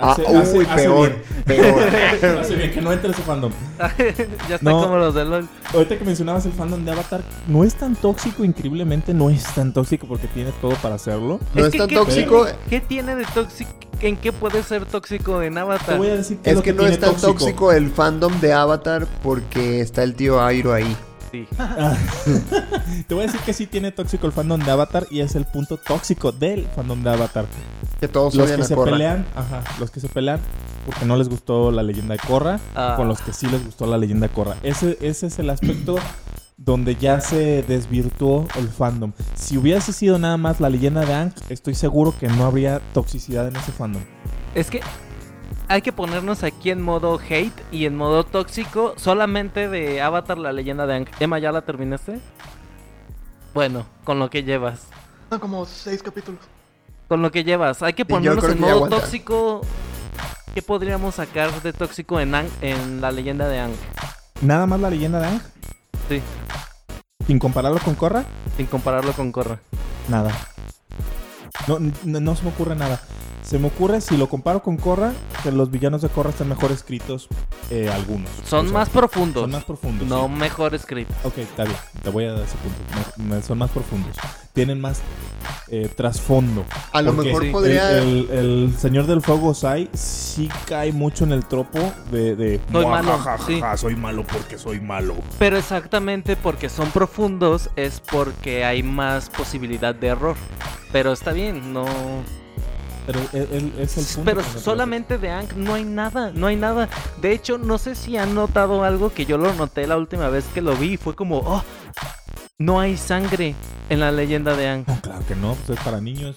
Ah, Hace- uy, hace- hace peor, bien. peor. *laughs* Hace bien que no entre ese fandom. *laughs* ya está No. como los de LOL. Ahorita que mencionabas el fandom de Avatar, no es tan tóxico, increíblemente no es tan tóxico porque tiene todo para hacerlo. No es que, tan ¿qué tóxico. tiene- ¿Qué tiene de tóxico? ¿En qué puede ser tóxico en Te Avatar? voy a decir que Es que no tiene es tan tóxico. el fandom de Avatar porque está el tío Airo ahí. Sí. *laughs* Te voy a decir que sí tiene tóxico el fandom de Avatar y es el punto tóxico del fandom de Avatar. Que todos Los que se Korra. pelean, ajá, los que se pelean porque no les gustó la leyenda de Korra, Ah. con los que sí les gustó la leyenda de Korra. Ese, ese es el aspecto donde ya se desvirtuó el fandom. Si hubiese sido nada más la leyenda de Aang, estoy seguro que no habría toxicidad en ese fandom. Es que hay que ponernos aquí en modo hate y en modo tóxico solamente de Avatar la leyenda de Aang. Emma, ¿ya la terminaste? Bueno, con lo que llevas. Son como seis capítulos. Con lo que llevas. Hay que ponernos en que modo aguanta. tóxico. ¿Qué podríamos sacar de tóxico en, Aang- en la leyenda de Aang? Nada más la leyenda de Ang. Sí, Sin compararlo con Korra, sin compararlo con Korra. nada. No, no, no se me ocurre nada. Se me ocurre, si lo comparo con Korra, que los villanos de Korra están mejor escritos eh, algunos. Son O sea, más profundos. Son más profundos. no sí. mejor escritos. Ok, está bien. Te voy a dar ese punto. Me- me- son más profundos. Tienen más eh, trasfondo. A lo mejor sí, podría. El, el- el Señor del Fuego Sai sí cae mucho en el tropo de... de Soy "Mua, malo", ja, ja, sí. ja, soy malo porque soy malo. Pero exactamente porque son profundos es porque hay más posibilidad de error. Pero está bien, no. Pero el- el- es el punto. Pero solamente de Aang no hay nada, no hay nada. De hecho, no sé si han notado algo que yo lo noté la última vez que lo vi. Fue como, oh, no hay sangre en la leyenda de Aang. No, claro que no, pues es para niños.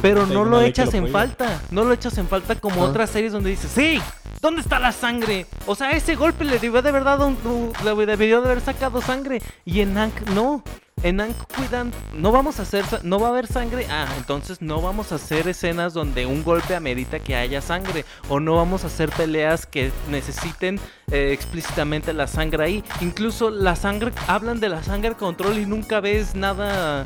Pero no lo echas en falta. No lo echas en falta como Ah. otras series donde dices, sí, ¿dónde está la sangre? O sea, ese golpe le debió de un- le debió de haber sacado sangre. Y en Aang no. En Aang cuidan, no vamos a hacer, no va a haber sangre. Ah, entonces no vamos a hacer escenas donde un golpe amerita que haya sangre. O no vamos a hacer peleas que necesiten eh, explícitamente la sangre ahí. Incluso la sangre, hablan de la sangre control y nunca ves nada,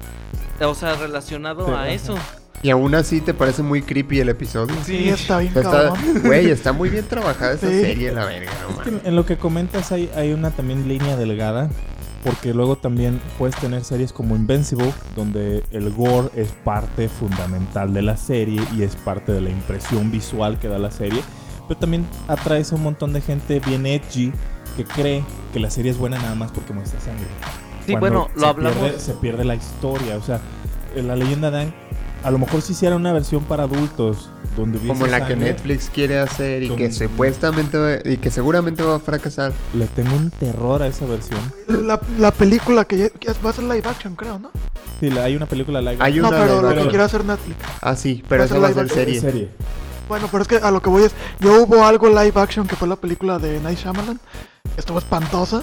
o sea, relacionado Sí, a ajá. eso. Y aún así te parece muy creepy el episodio. Sí, está bien está, güey, está muy bien trabajada esa Sí. serie, la verga, no Es que en lo que comentas hay, hay una también línea delgada. Porque luego también puedes tener series como Invincible, donde el gore es parte fundamental de la serie y es parte de la impresión visual que da la serie. Pero también atraes a un montón de gente bien edgy que cree que la serie es buena nada más porque muestra sangre. Sí, Cuando bueno, se lo hablamos. Pierde, se pierde la historia. O sea, la leyenda de a lo mejor si hiciera una versión para adultos, donde Como la que Netflix quiere hacer y que supuestamente va- y que seguramente va a fracasar. Le tengo un terror a esa versión. La, la película que, ya- que va a ser live action, creo, ¿no? Sí, la- hay una película live Hay No, pero lo que pero- quiere hacer Netflix. Ah, sí, pero esa va a ser action. serie. serie. Bueno, pero es que a lo que voy es, ya hubo algo live action que fue la película de Night Shyamalan, estuvo espantosa.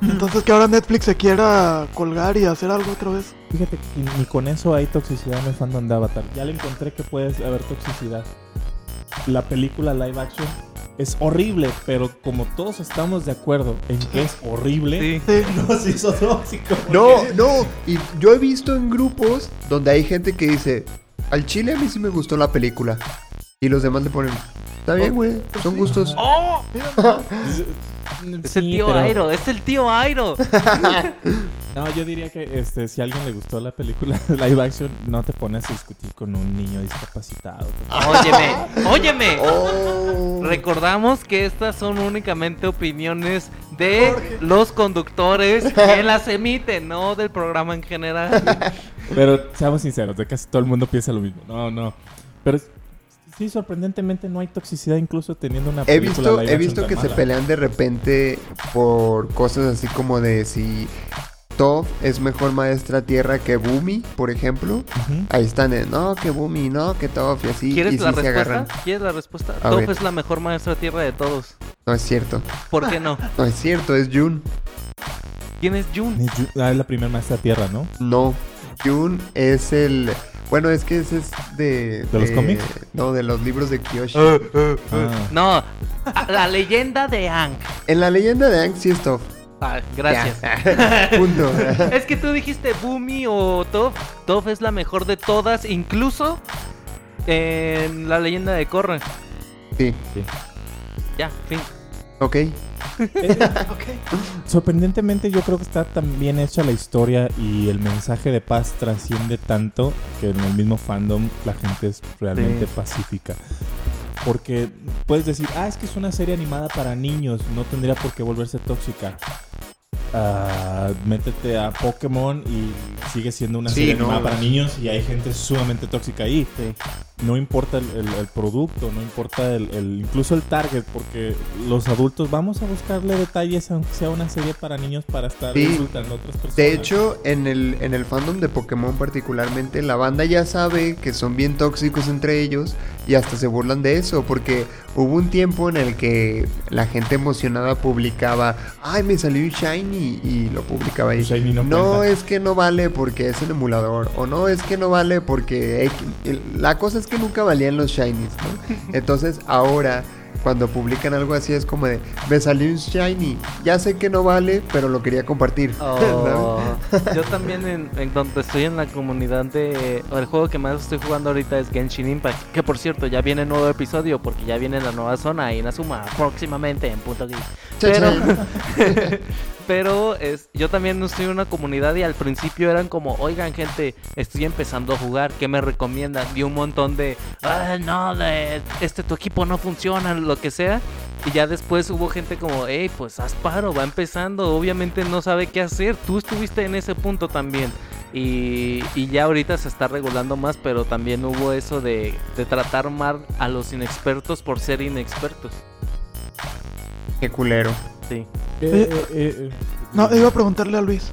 Entonces que ahora Netflix se quiera colgar y hacer algo otra vez. Fíjate que ni con eso hay toxicidad en el fandom de Avatar. Ya le encontré que puede haber toxicidad. La película live action es horrible, pero como todos estamos de acuerdo en que es horrible, Sí. Sí. nos hizo tóxico. No, no, y yo he visto en grupos donde hay gente que dice, al chile a mí sí me gustó la película. Y los demás le ponen, está bien, güey, son gustos. *laughs* Es el Sí, tío pero- Airo, es el tío Airo. *laughs* No, yo diría que este, si a alguien le gustó la película *laughs* live action, no te pones a discutir con un niño discapacitado. Óyeme, óyeme. *laughs* Oh. Recordamos que estas son únicamente opiniones de los conductores que las emiten, no del programa en general. Pero seamos sinceros, de casi todo el mundo piensa lo mismo. No, no. Pero sí, sorprendentemente no hay toxicidad incluso teniendo una He película visto, he visto que se pelean de repente por cosas así como de si Toph es mejor maestra tierra que Bumi, por ejemplo. Ahí están, de, no, que Bumi, no, que Toph y así. ¿Quieres y la sí se respuesta? agarran. ¿Quieres la respuesta? A Toph ver. es la mejor maestra tierra de todos. No es cierto. ¿Por qué no? *laughs* No es cierto, es Jun. ¿Quién es Jun? Ah, es la primera maestra tierra, ¿no? No, Jun es el. Bueno, es que ese es de. ¿De los cómics? No, de los libros de Kyoshi. Ah. No, a- la leyenda de Aang. En la leyenda de Aang sí es Toph. Ah, gracias. *laughs* Punto. *laughs* Es que tú dijiste Bumi o Toph. Toph es la mejor de todas, incluso en la leyenda de Korra. sí, Ya, fin. ok. *laughs* Sorprendentemente yo creo que está tan bien hecha la historia y el mensaje de paz trasciende tanto que en el mismo fandom la gente es realmente Sí. pacífica. Porque puedes decir, ah, es que es una serie animada para niños, no tendría por qué volverse tóxica. Ah, métete a Pokémon y sigue siendo una Sí, serie no. animada para niños y hay gente sumamente tóxica ahí. No importa el, el- el producto, no importa el, el- incluso el target, porque los adultos vamos a buscarle detalles aunque sea una serie para niños para estar Sí. insultando a otras personas. De hecho, en el, en el fandom de Pokémon particularmente, la banda ya sabe que son bien tóxicos entre ellos y hasta se burlan de eso, porque hubo un tiempo en el que la gente emocionada publicaba, ay, me salió un Shiny y lo publicaba ahí. Shiny no no cuenta". es que no vale porque es un emulador, o no es que no vale porque... X". El- La cosa es que nunca valían los Shinies, ¿no? *laughs* Entonces ahora... Cuando publican algo así es como de, me salió un shiny, ya sé que no vale, pero lo quería compartir. *laughs* Oh, *laughs* yo también en, en donde estoy en la comunidad de el juego que más estoy jugando ahorita es Genshin Impact, que por cierto ya viene nuevo episodio porque ya viene la nueva zona y Inazuma próximamente en Punto Geek. Pero, pero es, yo también estoy en una comunidad y al principio eran como, oigan gente, estoy empezando a jugar, ¿qué me recomiendan? Vi un montón de, ah, no, este tu equipo no funciona, lo que sea. Y ya después hubo gente como, hey, pues haz paro, va empezando, obviamente no sabe qué hacer, tú estuviste en ese punto también. Y, y ya ahorita se está regulando más, pero también hubo eso de, de tratar mal a los inexpertos por ser inexpertos. Qué culero. Sí. Eh, eh, eh, No, iba a preguntarle a Luis.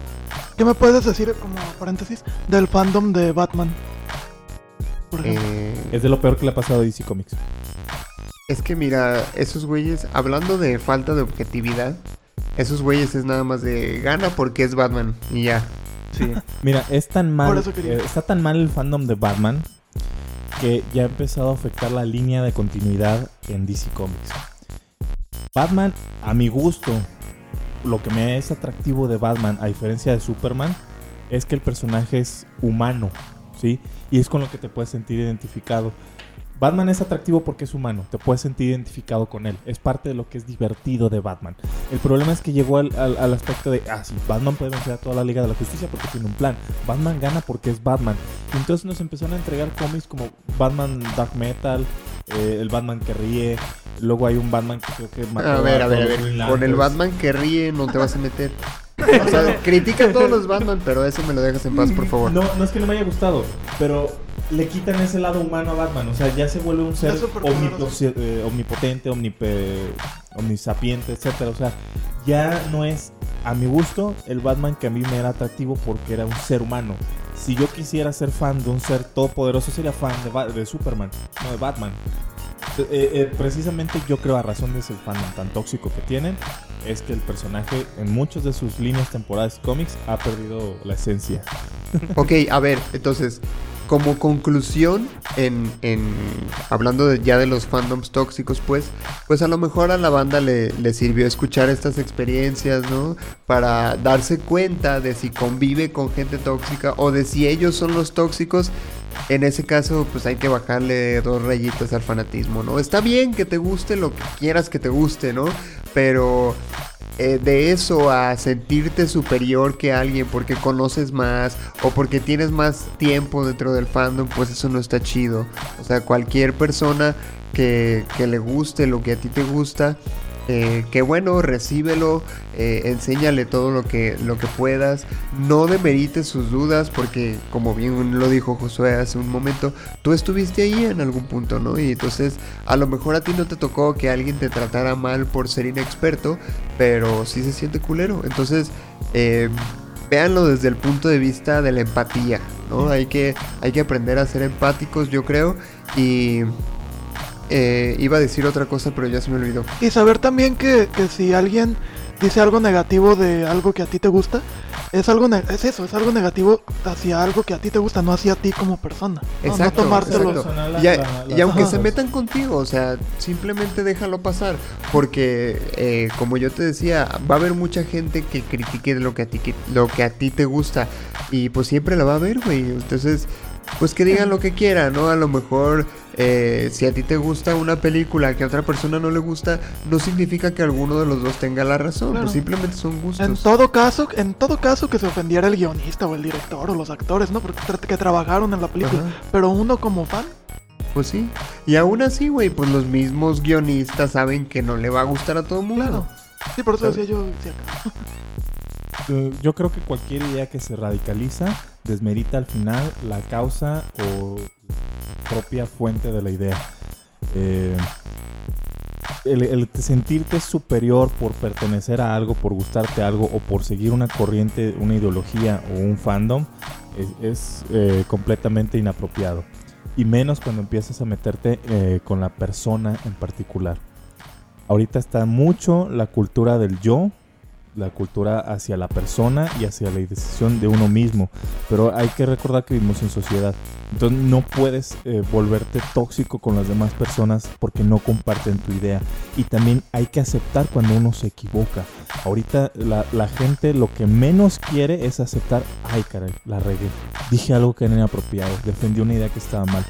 ¿Qué me puedes decir, como paréntesis, del fandom de Batman? Por. Eh, es de lo peor que le ha pasado a DC Comics. es que mira, esos güeyes, hablando de falta de objetividad, esos güeyes es nada más de gana porque es Batman y ya. Sí. Mira, es tan mal, Por eso quería. eh, está tan mal el fandom de Batman que ya ha empezado a afectar la línea de continuidad en DC Comics. Batman, a mi gusto, lo que me es atractivo de Batman, a diferencia de Superman, es que el personaje es humano, ¿sí? Y es con lo que te puedes sentir identificado. Batman es atractivo porque es humano, te puedes sentir identificado con él, es parte de lo que es divertido de Batman. El problema es que llegó al, al- aspecto de, ah, sí, Batman puede vencer a toda la Liga de la Justicia porque tiene un plan, Batman gana porque es Batman. Entonces nos empezaron a entregar cómics como Batman Dark Metal, eh, el Batman que ríe, luego hay un Batman que creo que mató A ver, a ver, a ver. Con el. Batman que ríe no te vas a meter. O sea, *laughs* critica a todos los Batman, pero eso me lo dejas en paz, por favor. No, no es que no me haya gustado, pero le quitan ese lado humano a Batman. O sea, ya se vuelve un ser eh, omnipotente, omnipe- omnisapiente, etcétera. O sea, ya no es a mi gusto el Batman que a mí me era atractivo porque era un ser humano. Si yo quisiera ser fan de un ser todopoderoso, sería fan de, Ba- Superman, no de Batman. Eh, eh, precisamente yo creo a razón de ese fandom tan tóxico que tienen es que el personaje en muchas de sus líneas temporales cómics ha perdido la esencia. Ok, a ver, entonces, como conclusión, en, en hablando ya de los fandoms tóxicos, pues, pues a lo mejor a la banda le, le sirvió escuchar estas experiencias, ¿no? Para darse cuenta de si convive con gente tóxica o de si ellos son los tóxicos. En ese caso, pues hay que bajarle dos rayitas al fanatismo, ¿no? Está bien que te guste lo que quieras que te guste, ¿no? Pero eh, de eso a sentirte superior que alguien porque conoces más o porque tienes más tiempo dentro del fandom, pues eso no está chido. O sea, cualquier persona que, que le guste lo que a ti te gusta, eh, que bueno, recíbelo, eh, enséñale todo lo que, lo que puedas, no demerites sus dudas porque como bien lo dijo Josué hace un momento, tú estuviste ahí en algún punto, ¿no? Y entonces a lo mejor a ti no te tocó que alguien te tratara mal por ser inexperto, pero sí se siente culero. Entonces, eh, véanlo desde el punto de vista de la empatía, ¿no? Hay que, hay que aprender a ser empáticos, yo creo, y... eh, iba a decir otra cosa, pero ya se me olvidó. Y saber también que, que si alguien dice algo negativo de algo que a ti te gusta, es algo es eso, es algo negativo hacia algo que a ti te gusta, no hacia ti como persona. No, Exacto, no tomártelo. exacto. Y, a- aunque se metan contigo, o sea, simplemente déjalo pasar. Porque, eh, como yo te decía, va a haber mucha gente que critique lo que a ti, que- lo que a ti te gusta. Y pues siempre la va a haber, güey. Entonces, pues que digan lo que quieran, ¿no? A lo mejor, eh, si a ti te gusta una película que a otra persona no le gusta, no significa que alguno de los dos tenga la razón. Claro. Pues simplemente son gustos. En todo caso, en todo caso que se ofendiera el guionista o el director o los actores, ¿no? Porque tra- que trabajaron en la película. Ajá. Pero uno como fan, Pues sí. Y aún así, güey, pues los mismos guionistas saben que no le va a gustar a todo el mundo. claro. Sí, por eso ¿Sabes? decía yo, Yo creo que cualquier idea que se radicaliza desmerita al final la causa o propia fuente de la idea. Eh, el, sentirte superior por pertenecer a algo, por gustarte algo o por seguir una corriente, una ideología o un fandom es, es, eh, completamente inapropiado. Y menos cuando empiezas a meterte eh, con la persona en particular. Ahorita está mucho la cultura del yo, la cultura hacia la persona y hacia la decisión de uno mismo. Pero hay que recordar que vivimos en sociedad. Entonces no puedes eh, volverte tóxico con las demás personas porque no comparten tu idea. Y también hay que aceptar cuando uno se equivoca. Ahorita la, la gente lo que menos quiere es aceptar, ay caray, la regué. Dije algo que era inapropiado, defendí una idea que estaba mal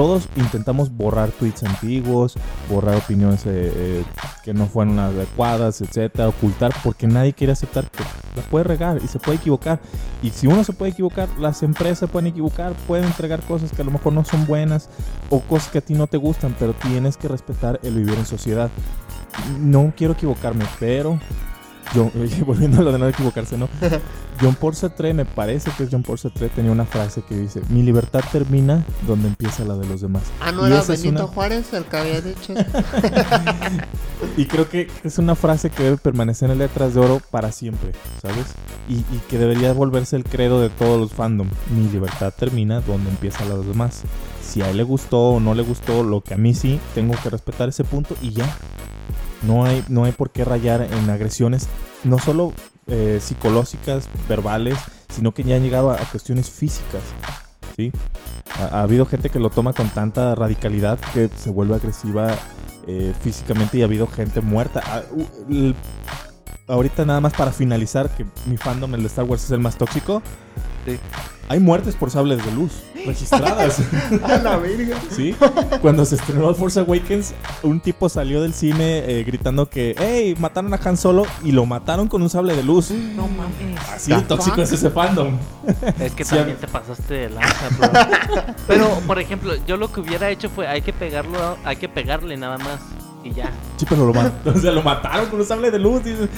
todos intentamos borrar tweets antiguos, borrar opiniones eh, eh, que no fueron adecuadas, etcétera, ocultar, porque nadie quiere aceptar que la puede regar y se puede equivocar. Y si uno se puede equivocar, las empresas pueden equivocar, pueden entregar cosas que a lo mejor no son buenas o cosas que a ti no te gustan, pero tienes que respetar el vivir en sociedad. No quiero equivocarme, pero *laughs* yo, volviendo a lo de no equivocarse, ¿no? *laughs* John Paul Sartre, me parece que es John Paul Sartre, tenía una frase que dice, mi libertad termina donde empieza la de los demás. Ah, ¿no Y era Benito una- Juárez el que había dicho? *laughs* Y creo que es una frase que debe permanecer en letras de oro para siempre, ¿sabes? Y, y que debería volverse el credo de todos los fandom. Mi libertad termina donde empieza la de los demás. Si a él le gustó o no le gustó, lo que a mí sí, tengo que respetar ese punto y ya. No hay, no hay por qué rayar en agresiones, no solo eh, psicológicas, verbales, sino que ya han llegado a, cuestiones físicas. ¿sí? Ha, ha habido gente que lo toma con tanta radicalidad que se vuelve agresiva eh, físicamente y ha habido gente muerta. Ah, ahorita nada más para finalizar, que mi fandom, el de Star Wars, es el más tóxico. Sí. Hay muertes por sables de luz registradas. *laughs* A la verga. ¿Sí? Cuando se estrenó Force Awakens, un tipo salió del cine eh, gritando que, hey, mataron a Han Solo y lo mataron con un sable de luz. No mames. Así de tóxico fuck? es ese fandom. Es que Sí, también te pasaste de lanza, bro. *laughs* Pero, por ejemplo, yo lo que hubiera hecho fue, hay que pegarlo, hay que pegarle nada más. Y ya. Sí, pero lo, *laughs* o sea, lo mataron con un sable de luz. Dices, "Eh,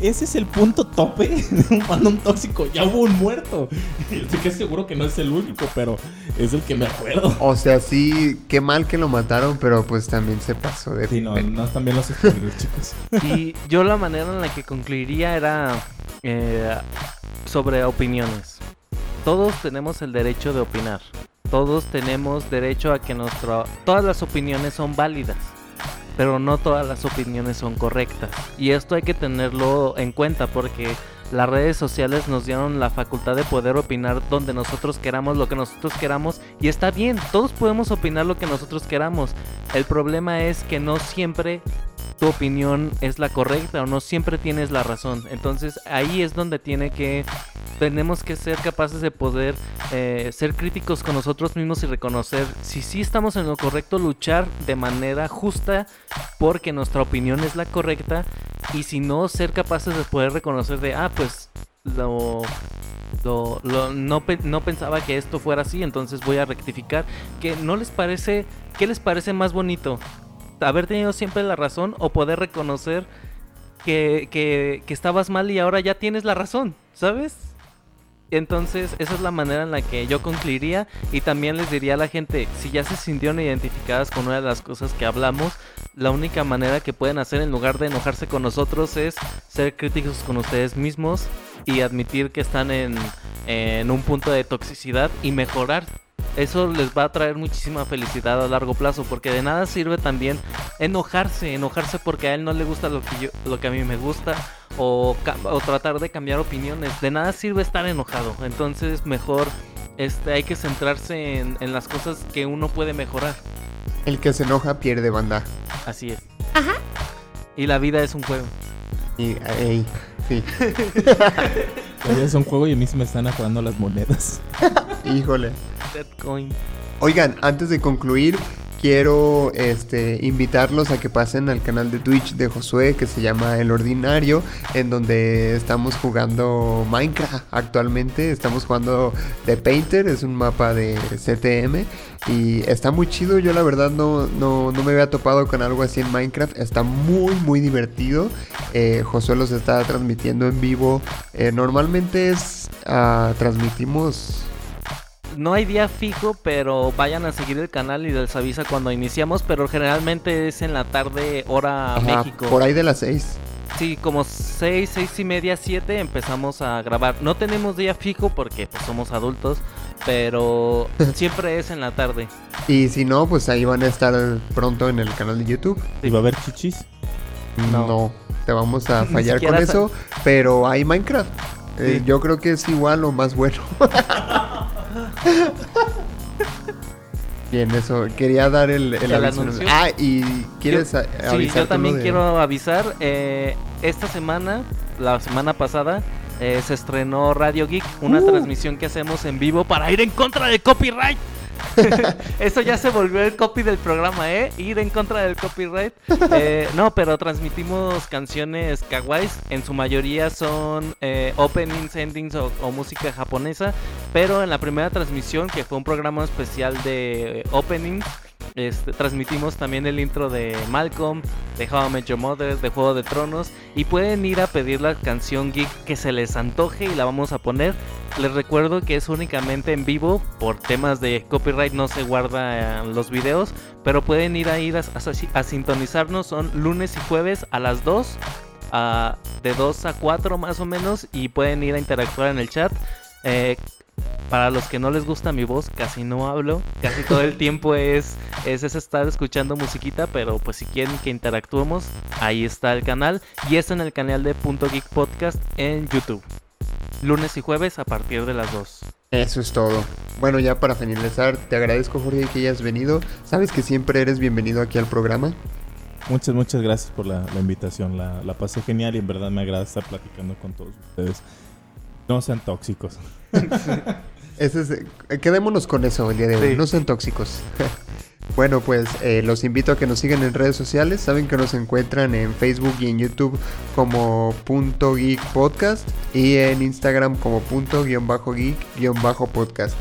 ese es el punto tope de un fandom tóxico. Ya hubo un muerto. Y Estoy que seguro que no es el único, pero es el que me acuerdo. O sea, sí, qué mal que lo mataron, pero pues también se pasó de... Sí, no, no están bien los *laughs* chicos. Y yo la manera en la que concluiría era eh, sobre opiniones. Todos tenemos el derecho de opinar. Todos tenemos derecho a que nuestra... Todas las opiniones son válidas. Pero no todas las opiniones son correctas. Y esto hay que tenerlo en cuenta porque las redes sociales nos dieron la facultad de poder opinar donde nosotros queramos, lo que nosotros queramos. Y está bien, todos podemos opinar lo que nosotros queramos. El problema es que no siempre tu opinión es la correcta o no siempre tienes la razón. Entonces ahí es donde tiene que tenemos que ser capaces de poder eh, ser críticos con nosotros mismos y reconocer si sí estamos en lo correcto, luchar de manera justa porque nuestra opinión es la correcta y si no ser capaces de poder reconocer de ah pues lo lo- lo- no, no pensaba que esto fuera así, entonces voy a rectificar. Que no les parece, ¿qué les parece más bonito? ¿Haber tenido siempre la razón o poder reconocer que, que, que estabas mal y ahora ya tienes la razón? ¿Sabes? Entonces, esa es la manera en la que yo concluiría y también les diría a la gente, si ya se sintieron identificadas con una de las cosas que hablamos, la única manera que pueden hacer en lugar de enojarse con nosotros es ser críticos con ustedes mismos y admitir que están en, en un punto de toxicidad y mejorar. Eso les va a traer muchísima felicidad a largo plazo porque de nada sirve también enojarse, enojarse porque a él no le gusta lo que yo, lo que a mí me gusta o, o tratar de cambiar opiniones. De nada sirve estar enojado. Entonces mejor este hay que centrarse en, en las cosas que uno puede mejorar. El que se enoja pierde banda. Así es. Y la vida es un juego. Y, ey, sí. Todavía es un juego y a mí se me están acabando las monedas. *laughs* Híjole. Bitcoin. Oigan, antes de concluir, quiero este, invitarlos a que pasen al canal de Twitch de Josué que se llama El Ordinario, en donde estamos jugando Minecraft actualmente. Estamos jugando The Painter, es un mapa de CTM y está muy chido. Yo la verdad no, no, me había topado con algo así en Minecraft. Está muy, muy divertido. Eh, Josué los está transmitiendo en vivo. Eh, normalmente ah, transmitimos... no hay día fijo, pero vayan a seguir el canal y les avisa cuando iniciamos, pero generalmente es en la tarde hora Ajá, México. por ahí de las 6. Sí, como 6, 6 y media, 7 empezamos a grabar. No tenemos día fijo porque pues, somos adultos, pero *laughs* siempre es en la tarde. Y si no, pues ahí van a estar pronto en el canal de YouTube. ¿Y va a haber chichis? No, No. te vamos a *laughs* fallar con eso, pero hay Minecraft. Eh, yo creo que es igual o más bueno. *laughs* *laughs* Bien, eso. Quería dar el, el ¿El aviso. anuncio? Ah, y quieres Yo- a- Sí, avisar yo también de- quiero avisar. eh, esta semana, la semana pasada, eh, se estrenó Radio Geek, una Uh. transmisión que hacemos en vivo para ir en contra del copyright. *laughs* Eso ya se volvió el copy del programa, ¿eh? Ir en contra del copyright. Eh, no, pero transmitimos canciones kawaiis. En su mayoría son eh, openings, endings o, o música japonesa. Pero en la primera transmisión, que fue un programa especial de eh, openings, este, transmitimos también el intro de Malcolm, de How I Met Your Mother, de Juego de Tronos. Y pueden ir a pedir la canción geek que se les antoje y la vamos a poner. Les recuerdo que es únicamente en vivo, por temas de copyright no se guarda en los videos, pero pueden ir a ir a, a- sintonizarnos, son lunes y jueves a las 2, a- de 2 a 4 más o menos, y pueden ir a interactuar en el chat. Eh, para los que no les gusta mi voz, casi no hablo, casi todo el tiempo es, es, es estar escuchando musiquita, pero pues si quieren que interactuemos, ahí está el canal, y es en el canal de Punto Geek Podcast en YouTube lunes y jueves a partir de las 2. Eso es todo. Bueno, ya para finalizar, te agradezco, Jorge, que hayas venido. Sabes que siempre eres bienvenido aquí al programa. Muchas, muchas gracias por la, la invitación. La, la pasé genial y en verdad me agrada estar platicando con todos ustedes. No sean tóxicos. *laughs* Ese es- eh, quedémonos con eso el día de hoy. Sí. No sean tóxicos. *laughs* bueno, pues eh, los invito a que nos sigan en redes sociales. Saben que nos encuentran en Facebook y en YouTube como punto geek podcast y en Instagram como punto guion bajo geek guion bajo podcast.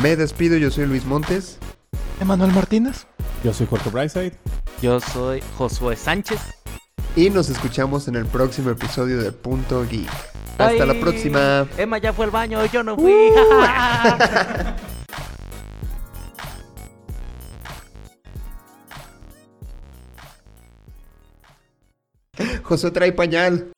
Me despido, yo soy Luis Montes. Emanuel Martínez. Yo soy Jorge Brightside. Yo soy Josué Sánchez. Y nos escuchamos en el próximo episodio de Punto Geek. Hasta la próxima. Emma ya fue al baño, yo no fui. *laughs* José trae pañal.